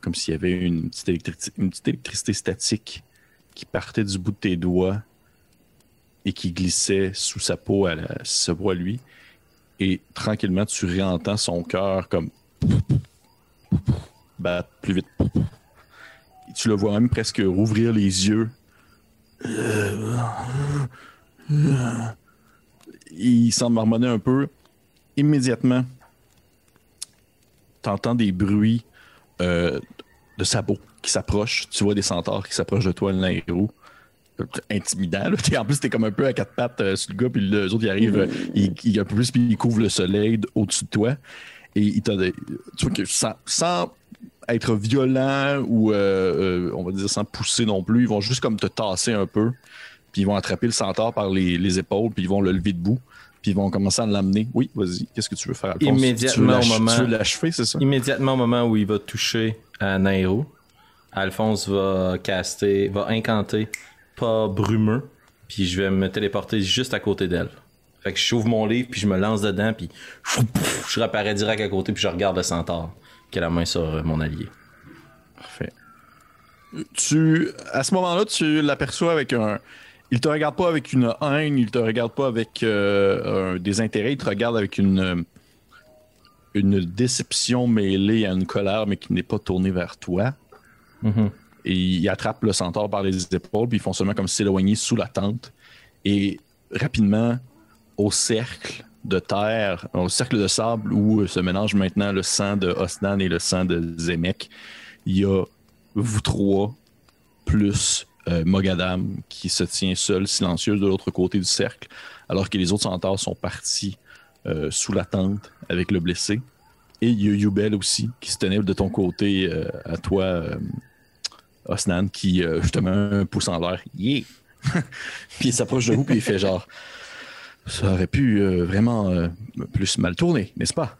Comme s'il y avait une petite, une petite électricité statique qui partait du bout de tes doigts et qui glissait sous sa peau à, la- sa à lui. Et tranquillement, tu réentends son cœur comme battre plus vite. Tu le vois même presque rouvrir les yeux. Il semble marmonner un peu. Immédiatement, tu entends des bruits euh, de sabots qui s'approchent. Tu vois des centaures qui s'approchent de toi, l'autre intimidant. Là. En plus, t'es comme un peu à quatre pattes euh, sur le gars, puis les autres, ils arrivent, euh, ils, ils- un peu plus, puis ils couvrent le soleil au-dessus de toi. Et ils t'ont des- tu vois que sans, sans être violent ou, euh, euh, on va dire, sans pousser non plus, ils vont juste comme te tasser un peu, puis ils vont attraper le centaure par les, les épaules, puis ils vont le lever debout, puis ils vont commencer à l'amener. Oui, vas-y, qu'est-ce que tu veux faire, Alphonse? Immédiatement tu veux au moment- Tu veux l'achever, c'est ça? Immédiatement au moment où il va toucher à Nairo, Alphonse va caster, va incanter pas brumeux, puis je vais me téléporter juste à côté d'elle. Fait que j'ouvre mon livre, puis je me lance dedans, puis je réapparais direct à côté, puis je regarde le centaure qui a la main sur euh, mon allié. Parfait. Tu, à ce moment-là, tu l'aperçois avec un. Il te regarde pas avec une haine, il te regarde pas avec euh, un désintérêt, il te regarde avec une, une déception mêlée à une colère, mais qui n'est pas tournée vers toi. Mhm. Et il attrape le centaure par les épaules, puis ils font seulement comme s'éloigner sous la tente. Et rapidement, au cercle de terre, au cercle de sable où se mélange maintenant le sang de Osnan et le sang de Zemek, il y a vous trois plus euh, Mogadam qui se tient seule, silencieuse de l'autre côté du cercle, alors que les autres centaures sont partis euh, sous la tente avec le blessé. Et il y a Yubel aussi qui se tenait de ton côté euh, à toi, Osnan, qui euh, justement un pouce en l'air. Yeah! puis il s'approche de vous puis il fait genre ça aurait pu euh, vraiment euh, plus mal tourner, n'est-ce pas?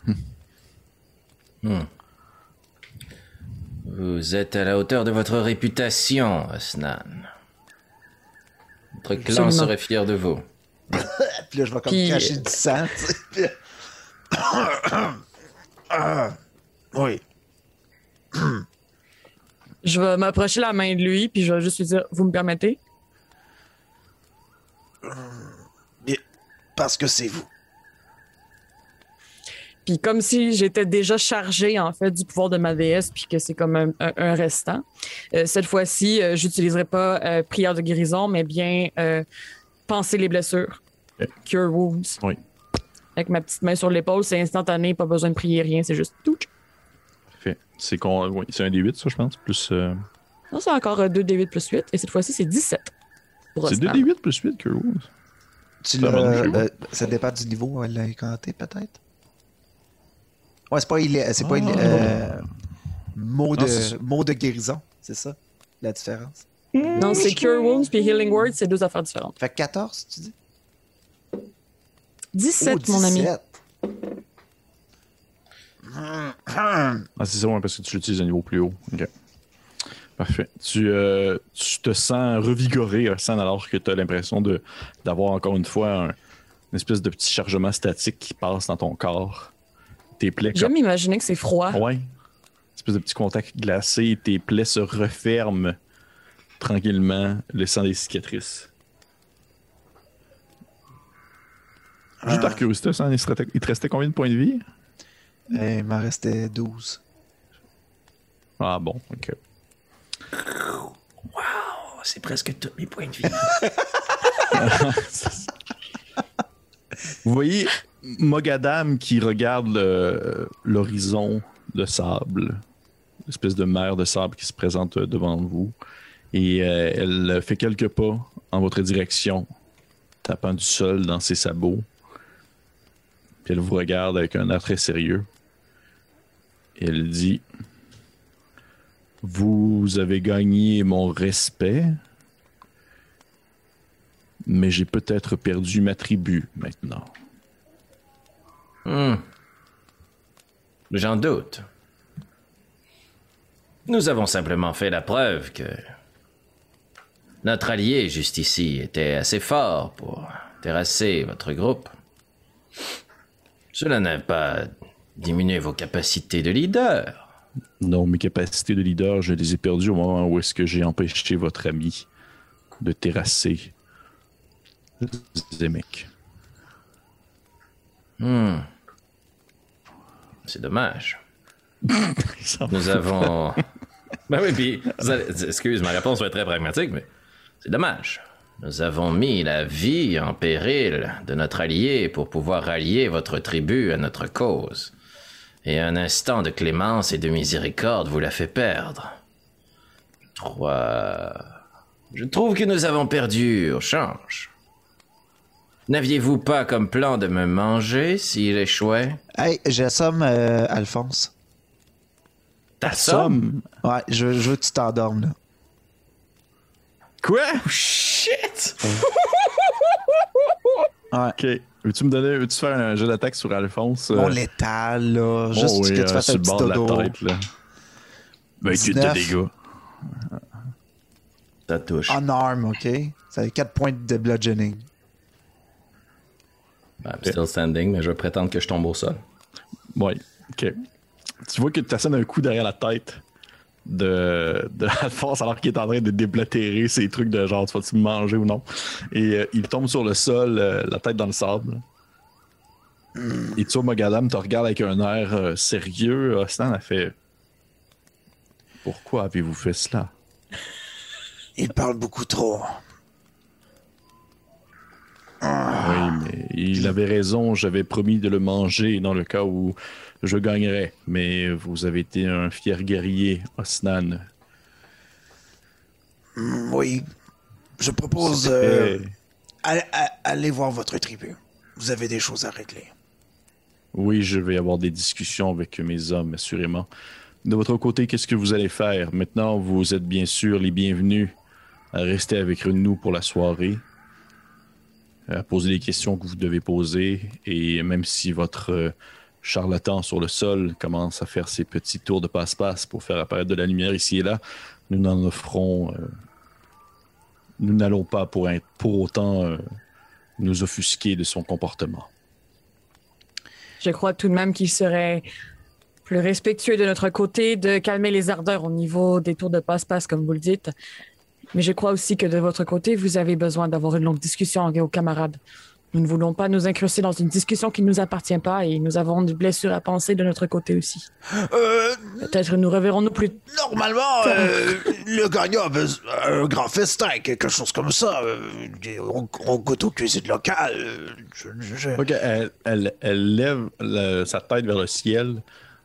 Vous êtes à la hauteur de votre réputation, Osnan. Notre clan Absolument. serait fier de vous. Puis là, je vais comme Puis- cacher du sang. tu sais. Puis- Oui. Je vais m'approcher la main de lui, puis je vais juste lui dire Vous me permettez? Bien, Parce que c'est vous. Puis comme si j'étais déjà chargé en fait du pouvoir de ma déesse, puis que c'est comme un, un- un restant. Euh, cette fois-ci, euh, j'utiliserai pas euh, prière de guérison, mais bien euh, penser les blessures. Cure wounds. Oui. Avec ma petite main sur l'épaule, c'est instantané, pas besoin de prier rien, c'est juste tout. Fait. C'est qu'on- oui, c'est un des 8 ça, je pense. Plus. euh, Non, c'est encore euh, 2d8 plus 8, et cette fois-ci, c'est 17. Pour C'est 2 Osnan. des 8 plus 8 que Rose. Tu Ça jouer, euh, ça dépend du niveau où elle l'a incanté, peut-être? Ouais, c'est pas, illé- c'est pas illé- Ah. euh, mot, Non, de, mot de guérison, c'est ça, la différence? Non, c'est Cure Wounds puis Healing Word, c'est deux affaires différentes. Fait que 14, tu dis? 17, Oh, mon ami. 17. Ah, c'est ça, ouais, parce que tu l'utilises à un niveau plus haut. Ok. Parfait. Tu, euh, tu te sens revigoré, Arsène, alors que tu as l'impression de, d'avoir encore une fois un- une espèce de petit chargement statique qui passe dans ton corps. Tes plaies. J'aime imaginer que c'est froid. Ouais. Une espèce de petit contact glacé, tes plaies se referment tranquillement, laissant des cicatrices. Juste par curiosité, restait- il te restait combien de points de vie? Eh, il m'en restait 12. Ah bon, ok. c'est presque tous mes points de vie. Vous voyez Mogadam qui regarde l'horizon de sable, l'espèce de mer de sable qui se présente devant vous. Et euh, elle fait quelques pas en votre direction, tapant du sol dans ses sabots. Puis elle vous regarde avec un air très sérieux. Elle dit Vous avez gagné mon respect, mais j'ai peut-être perdu ma tribu maintenant. Hmm. J'en doute. Nous avons simplement fait la preuve que notre allié juste ici était assez fort pour terrasser votre groupe. Cela n'a pas diminué vos capacités de leader. Non, mes capacités de leader, je les ai perdues au moment où est-ce que j'ai empêché votre ami de terrasser Zemek. Hmm. C'est dommage. Nous avons. ben oui, puis, excuse, ma réponse va être très pragmatique, mais c'est dommage. Nous avons mis la vie en péril de notre allié pour pouvoir rallier votre tribu à notre cause. Et un instant de clémence et de miséricorde vous l'a fait perdre. Je crois. Je trouve que nous avons perdu au change. N'aviez-vous pas comme plan de me manger s'il échouait? Hey, j'assomme euh, Alphonse. Ta somme? Ouais, je, je veux que tu t'endormes, là. Quoi? Shit! Ouais. Ok. Veux-tu me donner, veux-tu faire un jeu d'attaque sur Alphonse? Euh, létal, là. oh Juste oui, que tu euh, fasses un petit de la dodo. tête, là. Ben, tu 19. de dégâts. Ça touche. En arme, OK? Ça fait 4 points de bludgeoning. I'm still standing, mais je vais prétendre que je tombe au sol. Ouais, ok. Tu vois que tu assènes un coup derrière la tête de, de Alphonse alors qu'il est en train de déblatérer ses trucs de genre, tu vas-tu me manger ou non? Et euh, il tombe sur le sol, euh, la tête dans le sable. Et tu vois, Mogadam te regarde avec un air euh, sérieux. Ostan a fait Pourquoi avez-vous fait cela? Il parle beaucoup trop. Oui, mais il avait raison, j'avais promis de le manger dans le cas où je gagnerais. Mais vous avez été un fier guerrier, Osnan. Hmm, Oui. Je propose... euh, allez, allez voir votre tribu. Vous avez des choses à régler. Oui, je vais avoir des discussions avec mes hommes, assurément. De votre côté, qu'est-ce que vous allez faire? Maintenant, vous êtes bien sûr les bienvenus à rester avec nous pour la soirée, à poser les questions que vous devez poser, et même si votre euh, charlatan sur le sol commence à faire ses petits tours de passe-passe pour faire apparaître de la lumière ici et là, nous n'en offrons... euh, nous n'allons pas pour, pour autant euh, nous offusquer de son comportement. Je crois tout de même qu'il serait plus respectueux de notre côté de calmer les ardeurs au niveau des tours de passe-passe, comme vous le dites. Mais je crois aussi que de votre côté, vous avez besoin d'avoir une longue discussion avec vos camarades. Nous ne voulons pas nous incruster dans une discussion qui ne nous appartient pas et nous avons des blessures à penser de notre côté aussi. Euh, Peut-être nous reverrons-nous plus normalement, euh, le gagnant a besoin un grand festin, quelque chose comme ça. Euh, on, on goûte aux cuisines locales. Je, je- je- Ok, elle, elle- elle lève le- sa tête vers le ciel,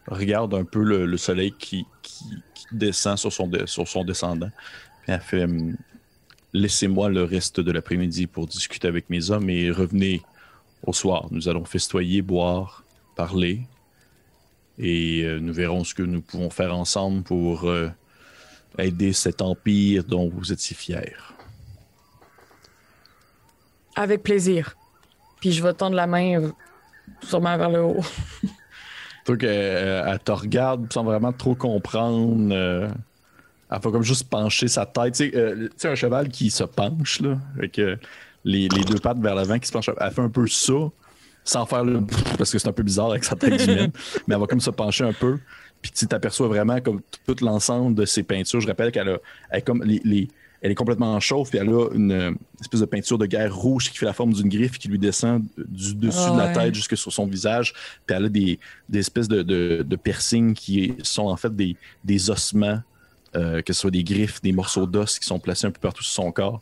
regarde un peu le, le soleil qui, qui- qui descend sur son, de- sur son descendant. Puis elle fait hum, Laissez-moi le reste de l'après-midi pour discuter avec mes hommes et revenez au soir. Nous allons festoyer, boire, parler et euh, nous verrons ce que nous pouvons faire ensemble pour euh, aider cet empire dont vous êtes si fiers. avec plaisir. Puis je vais tendre la main euh, sûrement vers le haut. Toi, qu'elle elle te regarde sans vraiment trop comprendre. Elle fait comme juste pencher sa tête. Tu sais, euh, tu sais, un cheval qui se penche, là, avec euh, les, les deux pattes vers l'avant qui se penchent. Elle fait un peu ça, sans faire le parce que c'est un peu bizarre avec sa tête humaine. mais elle va comme se pencher un peu. Puis tu t'aperçois vraiment comme tout l'ensemble de ses peintures. Je rappelle qu'elle a, elle est comme les, les- elle est complètement chauve, puis elle a une euh, espèce de peinture de guerre rouge qui fait la forme d'une griffe qui lui descend du dessus Ah de la ouais. tête jusque sur son visage. Puis elle a des, des espèces de, de, de piercings qui sont en fait des, des ossements euh, que ce soit des griffes, des morceaux d'os qui sont placés un peu partout sur son corps.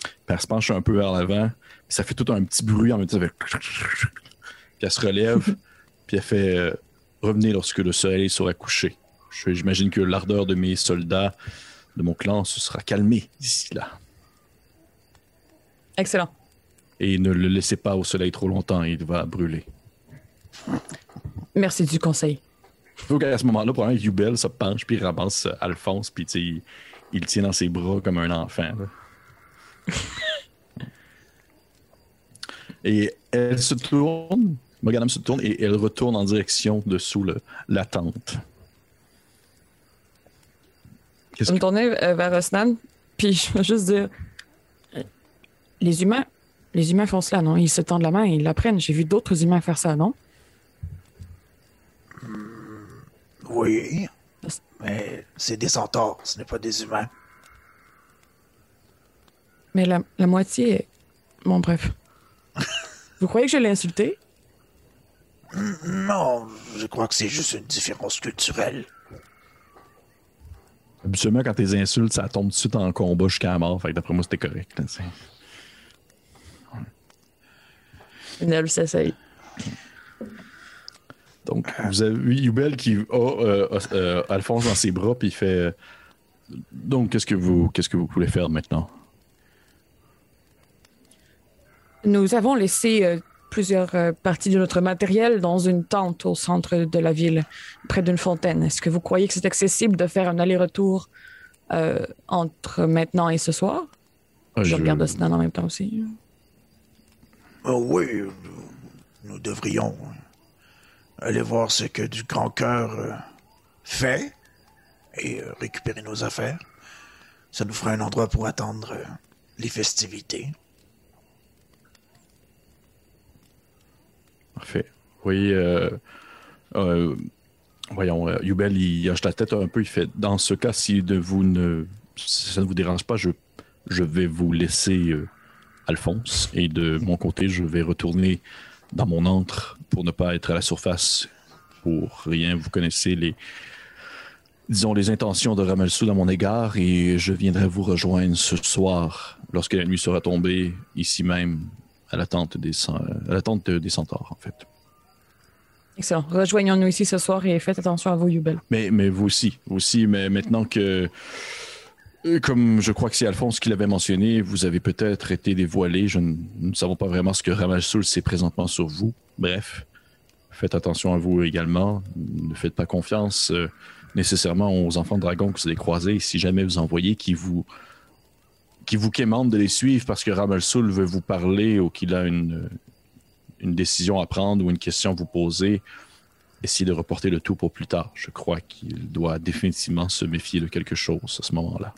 Puis elle se penche un peu vers l'avant, ça fait tout un petit bruit en même temps. fait Puis elle se relève, puis elle fait euh, Revenez lorsque le soleil sera couché. J'imagine que l'ardeur de mes soldats, de mon clan, se sera calmée d'ici là. Excellent. Et ne le laissez pas au soleil trop longtemps, il va brûler. Merci du conseil. Faut qu'à ce moment-là, probablement, Yubel se penche puis il ramasse euh, Alphonse puis il, il le tient dans ses bras comme un enfant. et elle se tourne, Morganam se tourne et elle retourne en direction de sous le- la tente. Je vais me tourner euh, vers Osnan, puis je vais juste dire euh, les humains, les humains font cela, non? Ils se tendent la main et ils l'apprennent. J'ai vu d'autres humains faire ça, non? Oui. Mais c'est des centaures, ce n'est pas des humains. Mais la, la moitié. Bon, bref. Vous croyez que je l'ai insulté? Non, je crois que c'est juste une différence culturelle. Habituellement, quand tes insultes, ça tombe tout de suite en combat jusqu'à la mort. Fait que d'après moi, c'était correct. là, sais. Nel s'essaye. Donc, vous avez vu Yubel qui a euh, euh, Alphonse dans ses bras, puis il fait euh, Donc, qu'est-ce que vous qu'est-ce que vous voulez faire maintenant? Nous avons laissé euh, plusieurs euh, parties de notre matériel dans une tente au centre de la ville, près d'une fontaine. Est-ce que vous croyez que c'est accessible de faire un aller-retour euh, entre maintenant et ce soir? Ah, Je je- regarde Osnan en même temps aussi. Oh oui, nous, nous devrions aller voir ce que du grand cœur euh, fait et euh, récupérer nos affaires. Ça nous fera un endroit pour attendre euh, les festivités. Parfait. Euh, voyons, Yubel, il hoche la tête un peu. Il fait Dans ce cas, si de vous ne, ça ne vous dérange pas, je, je vais vous laisser Alphonse. Et de mon côté, je vais retourner dans mon antre pour ne pas être à la surface pour rien. Vous connaissez les, disons, les intentions de Ramalsou à mon égard. Et je viendrai vous rejoindre ce soir, lorsque la nuit sera tombée, ici même, à la tente des, à des centaures, en fait. Excellent. Rejoignons-nous ici ce soir et faites attention à vos Yubel. Mais, mais vous aussi, vous aussi, mais maintenant que, comme je crois que c'est Alphonse qui l'avait mentionné, vous avez peut-être été dévoilé. Je ne, nous ne savons pas vraiment ce que Ramalsoul sait présentement sur vous. Bref, faites attention à vous également. Ne faites pas confiance euh, nécessairement aux enfants de dragon que vous allez croiser. Si jamais vous en voyez qui vous qui vous quémande de les suivre parce que Ramalsoul veut vous parler ou qu'il a une, une décision à prendre ou une question à vous poser, essayer de reporter le tout pour plus tard. Je crois qu'il doit définitivement se méfier de quelque chose à ce moment-là.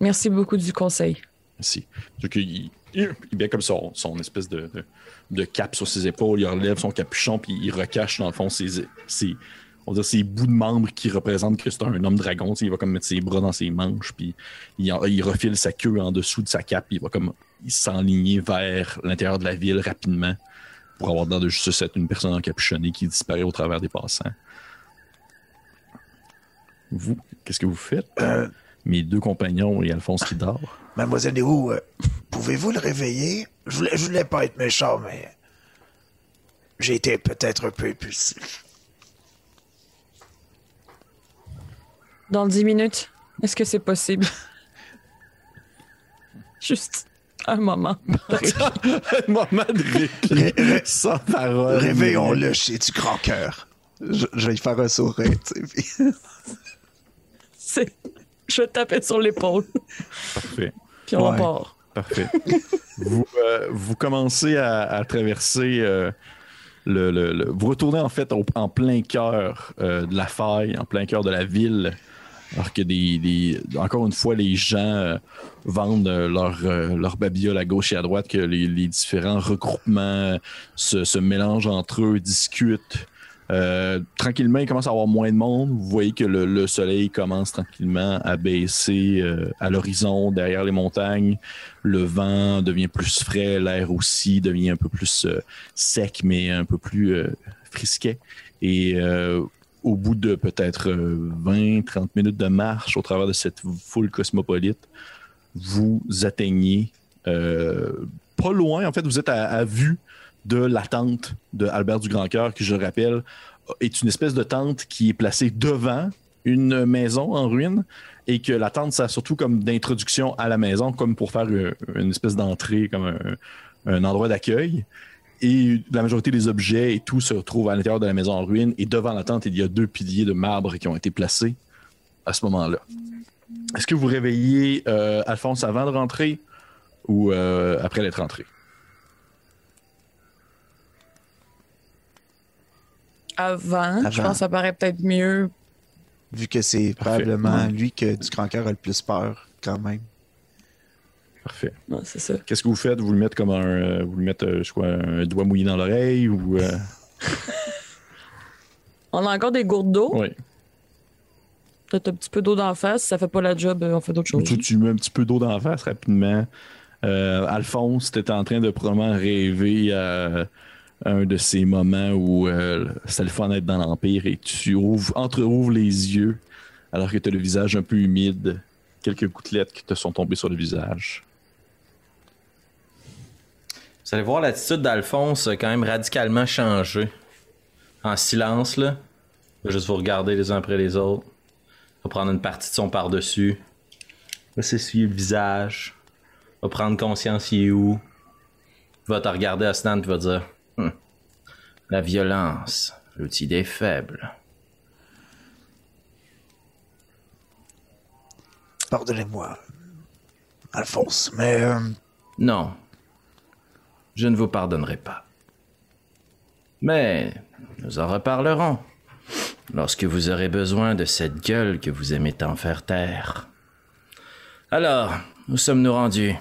Merci beaucoup du conseil. Merci. Donc, il, il, il met comme son, son espèce de, de, de cape sur ses épaules, il relève son capuchon, puis il recache dans le fond ses, ses, on va dire ses bouts de membres qui représentent que c'est un homme dragon. Il va comme mettre ses bras dans ses manches, puis il, en- il refile sa queue en dessous de sa cape, puis il va comme il s'enligner vers l'intérieur de la ville rapidement pour avoir dans de sucette une personne encapuchonnée qui disparaît au travers des passants. Vous, qu'est-ce que vous faites? Euh, Mes deux compagnons et Alphonse qui dort. Mademoiselle Desroux, euh, pouvez-vous le réveiller? Je voulais, je voulais pas être méchant, mais j'ai été peut-être un peu impulsif. Dans dix minutes, est-ce que c'est possible? Juste un moment. Un moment de répit, Ré- ré- sans parole. Réveillons-le chez du grand cœur. Je, je vais lui faire un sourire, tu sais. C'est- Je vais taper sur l'épaule, Parfait. puis on Ouais. part. Parfait. vous, euh, vous commencez à, à traverser euh, le, le- le- Vous retournez en fait au- en plein cœur euh, de la faille, en plein cœur de la ville. Alors que des, des- encore une fois, les gens euh, vendent leur, euh, leur babiole à gauche et à droite, que les, les différents regroupements se, se mélangent entre eux, discutent. Euh, tranquillement, il commence à avoir moins de monde. Vous voyez que le, le soleil commence tranquillement à baisser euh, à l'horizon, derrière les montagnes. Le vent devient plus frais, l'air aussi devient un peu plus euh, sec, mais un peu plus frisquet. Et au bout de peut-être 20-30 minutes de marche au travers de cette foule cosmopolite, vous atteignez pas loin, en fait, vous êtes à vue de la tente de Albert du Grand Cœur, qui, je le rappelle, est une espèce de tente qui est placée devant une maison en ruine et que la tente sert surtout comme d'introduction à la maison, comme pour faire une, une espèce d'entrée, comme un, un endroit d'accueil. Et la majorité des objets et tout se retrouvent à l'intérieur de la maison en ruine. Et devant la tente, il y a deux piliers de marbre qui ont été placés à ce moment-là. Est-ce que vous réveillez euh, Alphonse avant de rentrer ou euh, après l'être rentré? Avant, je pense que ça paraît peut-être mieux. Vu que c'est Parfait. probablement lui que du grand cœur a le plus peur, quand même. Parfait. Ouais, c'est ça. Qu'est-ce que vous faites? Vous le mettez comme un, euh, vous le mettez, euh, je crois, un doigt mouillé dans l'oreille ou euh, On a encore des gourdes d'eau. oui. Peut-être un petit peu d'eau d'en face. Si ça fait pas la job, on fait d'autres choses. Tu, tu mets un petit peu d'eau dans la face rapidement. Euh, Alphonse, tu en train de probablement rêver à un de ces moments où euh, c'est le fun d'être dans l'Empire et tu ouvres, entre-ouvres les yeux alors que tu as le visage un peu humide, quelques gouttelettes qui te sont tombées sur le visage. Vous allez voir l'attitude d'Alphonse quand même radicalement changé. En silence, là. Il va juste vous regarder les uns après les autres. Il va prendre une partie de son par-dessus. Il va s'essuyer le visage. Il va prendre conscience il est où. Il va te regarder à Stan et va dire Hum, La violence, l'outil des faibles. Pardonnez-moi, Alphonse, mais euh, Non. Je ne vous pardonnerai pas. Mais nous en reparlerons lorsque vous aurez besoin de cette gueule que vous aimez tant faire taire. Alors, où sommes-nous rendus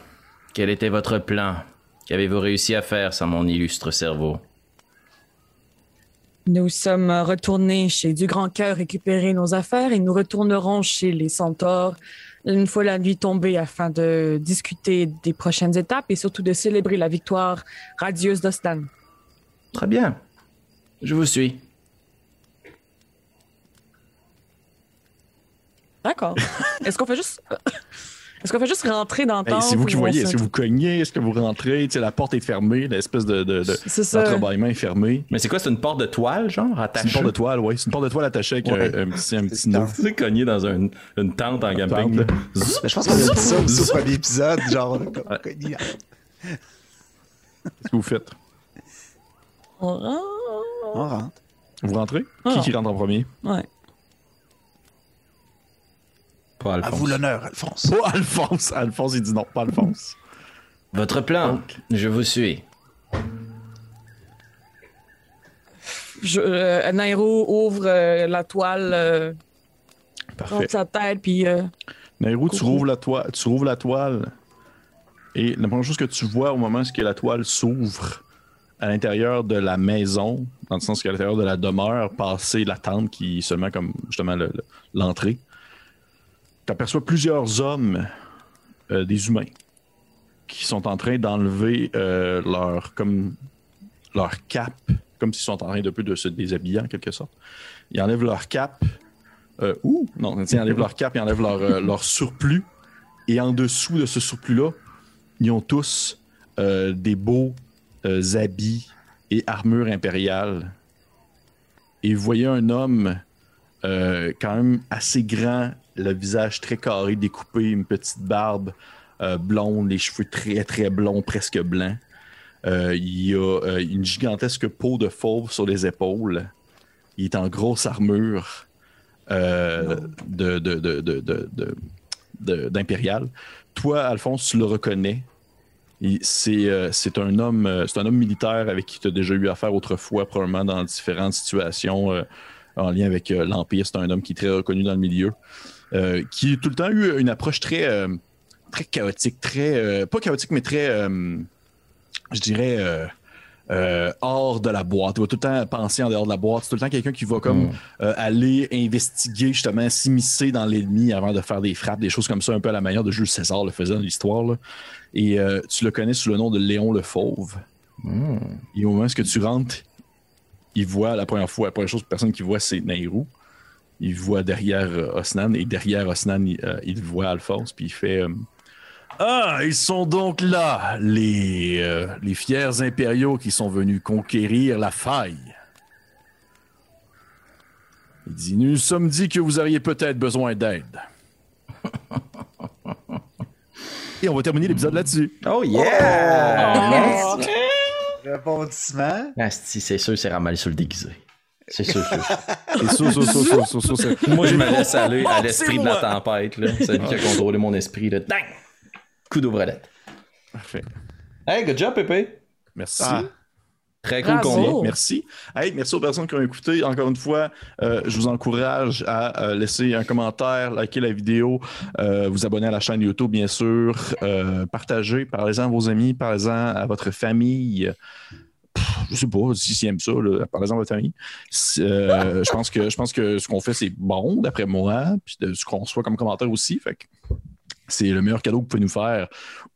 Quel était votre plan? Qu'avez-vous réussi à faire sans mon illustre cerveau? Nous sommes retournés chez Du Grand Cœur récupérer nos affaires et nous retournerons chez les centaures une fois la nuit tombée afin de discuter des prochaines étapes et surtout de célébrer la victoire radieuse d'Ostan. Très bien. Je vous suis. D'accord. Est-ce qu'on fait juste. Est-ce qu'on fait juste rentrer dans le Hey, temps? c'est vous qui voyez. Est-ce que vous cognez? Est-ce que vous rentrez? Tu sais, la porte est fermée, l'espèce de, de, de- C'est ça. d'entrebâillement est fermé. Mais c'est quoi, c'est une porte de toile, genre, C'est attachée? une porte de toile, oui. C'est une porte de toile attachée avec Ouais. un, un petit, un petit C'est nœud. Tu sais, cogné dans un- une tente en camping. tente, là. Mais je pense qu'on a dit ça aussi au premier épisode, genre. comme- cogné. Qu'est-ce que vous faites? On rentre. On rentre. Vous rentrez? Qui qui rentre en premier? Ouais. Pas à vous l'honneur, Alphonse. Pas Alphonse. Alphonse, il dit non, pas Alphonse. Votre plan, je vous suis. Je, euh, Nairo ouvre euh, la toile, euh, Parfait. sa tête, puis. euh, Nairo, tu rouvres la toile, tu rouvres la toile. Et la première chose que tu vois au moment où que la toile s'ouvre à l'intérieur de la maison, dans le sens qu'à l'intérieur de la demeure, passer la tente qui est seulement comme justement le- le- l'entrée, tu aperçois plusieurs hommes, euh, des humains, qui sont en train d'enlever euh, leur comme leur cape, comme s'ils sont en train de de se déshabiller en quelque sorte. Ils enlèvent leur cape. Euh, ouh, non, ils enlèvent leur cape, ils enlèvent leur, leur surplus. Et en dessous de ce surplus-là, ils ont tous des beaux habits et armures impériales. Et vous voyez un homme quand même assez grand, le visage très carré, découpé, une petite barbe euh, blonde, les cheveux très très blonds, presque blancs. Euh, il a euh, une gigantesque peau de fauve sur les épaules. Il est en grosse armure d'impérial. Toi, Alphonse, tu le reconnais. C'est un homme militaire avec qui tu as déjà eu affaire autrefois, probablement dans différentes situations en lien avec l'Empire. C'est un homme qui est très reconnu dans le milieu. Euh, qui a tout le temps eu une approche très, euh, très chaotique, très. euh, pas chaotique, mais très. je dirais. euh, hors de la boîte. Il va tout le temps penser en dehors de la boîte. C'est tout le temps quelqu'un qui va comme euh, aller investiguer, justement, s'immiscer dans l'ennemi avant de faire des frappes, des choses comme ça, un peu à la manière de Jules César le faisait dans l'histoire. là. Et euh, tu le connais sous le nom de Léon le Fauve. Et au moment où tu rentres, il voit la première fois, la première chose, personne qui voit, c'est Nairou. Il voit derrière euh, Osnan et derrière Osnan, il, euh, il voit Alphonse, puis il fait euh, Ah, ils sont donc là, les, euh, les fiers impériaux qui sont venus conquérir la faille. Il dit Nous nous sommes dit que vous auriez peut-être besoin d'aide. Et on va terminer l'épisode là-dessus. Oh yeah! Oh. Rebondissement. Asti, c'est sûr, c'est ramalé sur le déguisé. C'est sûr. Et Moi, je me laisse aller à l'esprit de la tempête, là. Celui qui a contrôlé mon esprit, là. Dang! Coup d'ouvrelette. Parfait. Hey, good job, Pépé. Merci. Ah. Très cool. Oh. Merci. Hey, merci aux personnes qui ont écouté. Encore une fois, euh, je vous encourage à euh, laisser un commentaire, liker la vidéo, euh, vous abonner à la chaîne YouTube, bien sûr, euh, partager, parlez-en à vos amis, parlez-en à votre famille. Je sais pas si s'ils aiment ça, là, parlez-en à votre famille. Euh, je pense que je pense que ce qu'on fait, c'est bon, d'après moi, puis de ce qu'on reçoit comme commentaire aussi. Fait c'est le meilleur cadeau que vous pouvez nous faire,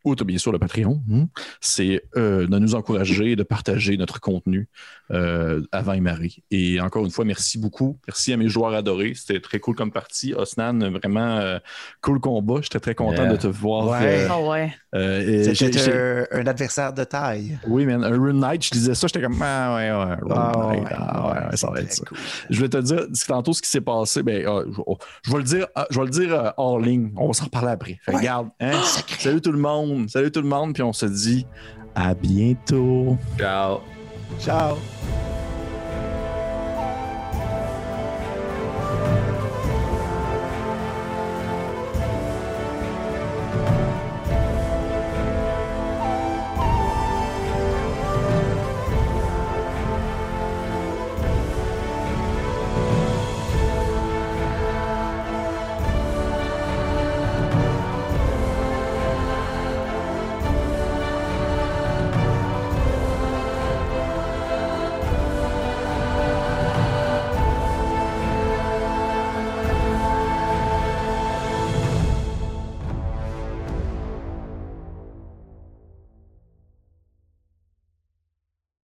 outre bien sûr le Patreon, hein, c'est euh, de nous encourager, de partager notre contenu euh, avant et Marie. Et encore une fois, merci beaucoup. Merci à mes joueurs adorés. C'était très cool comme partie. Osnan, vraiment euh, cool combat. J'étais très content Yeah. de te voir. Ouais. euh, Ah ouais. euh, C'était un, un adversaire de taille. Oui, man, un Rune Knight, je disais ça, j'étais comme Ah ouais, ouais, Rune Ah, Knight. ouais, Ah, ouais, ouais, ça va être ça. cool. Je voulais te dire, tantôt ce qui s'est passé, ben, ah, je, oh, je vais le dire, je vais le dire euh, hors ligne. On va s'en reparler après. Fait que Ouais. regarde, hein, salut tout le monde, salut tout le monde, puis on se dit à bientôt. Ciao. Ciao!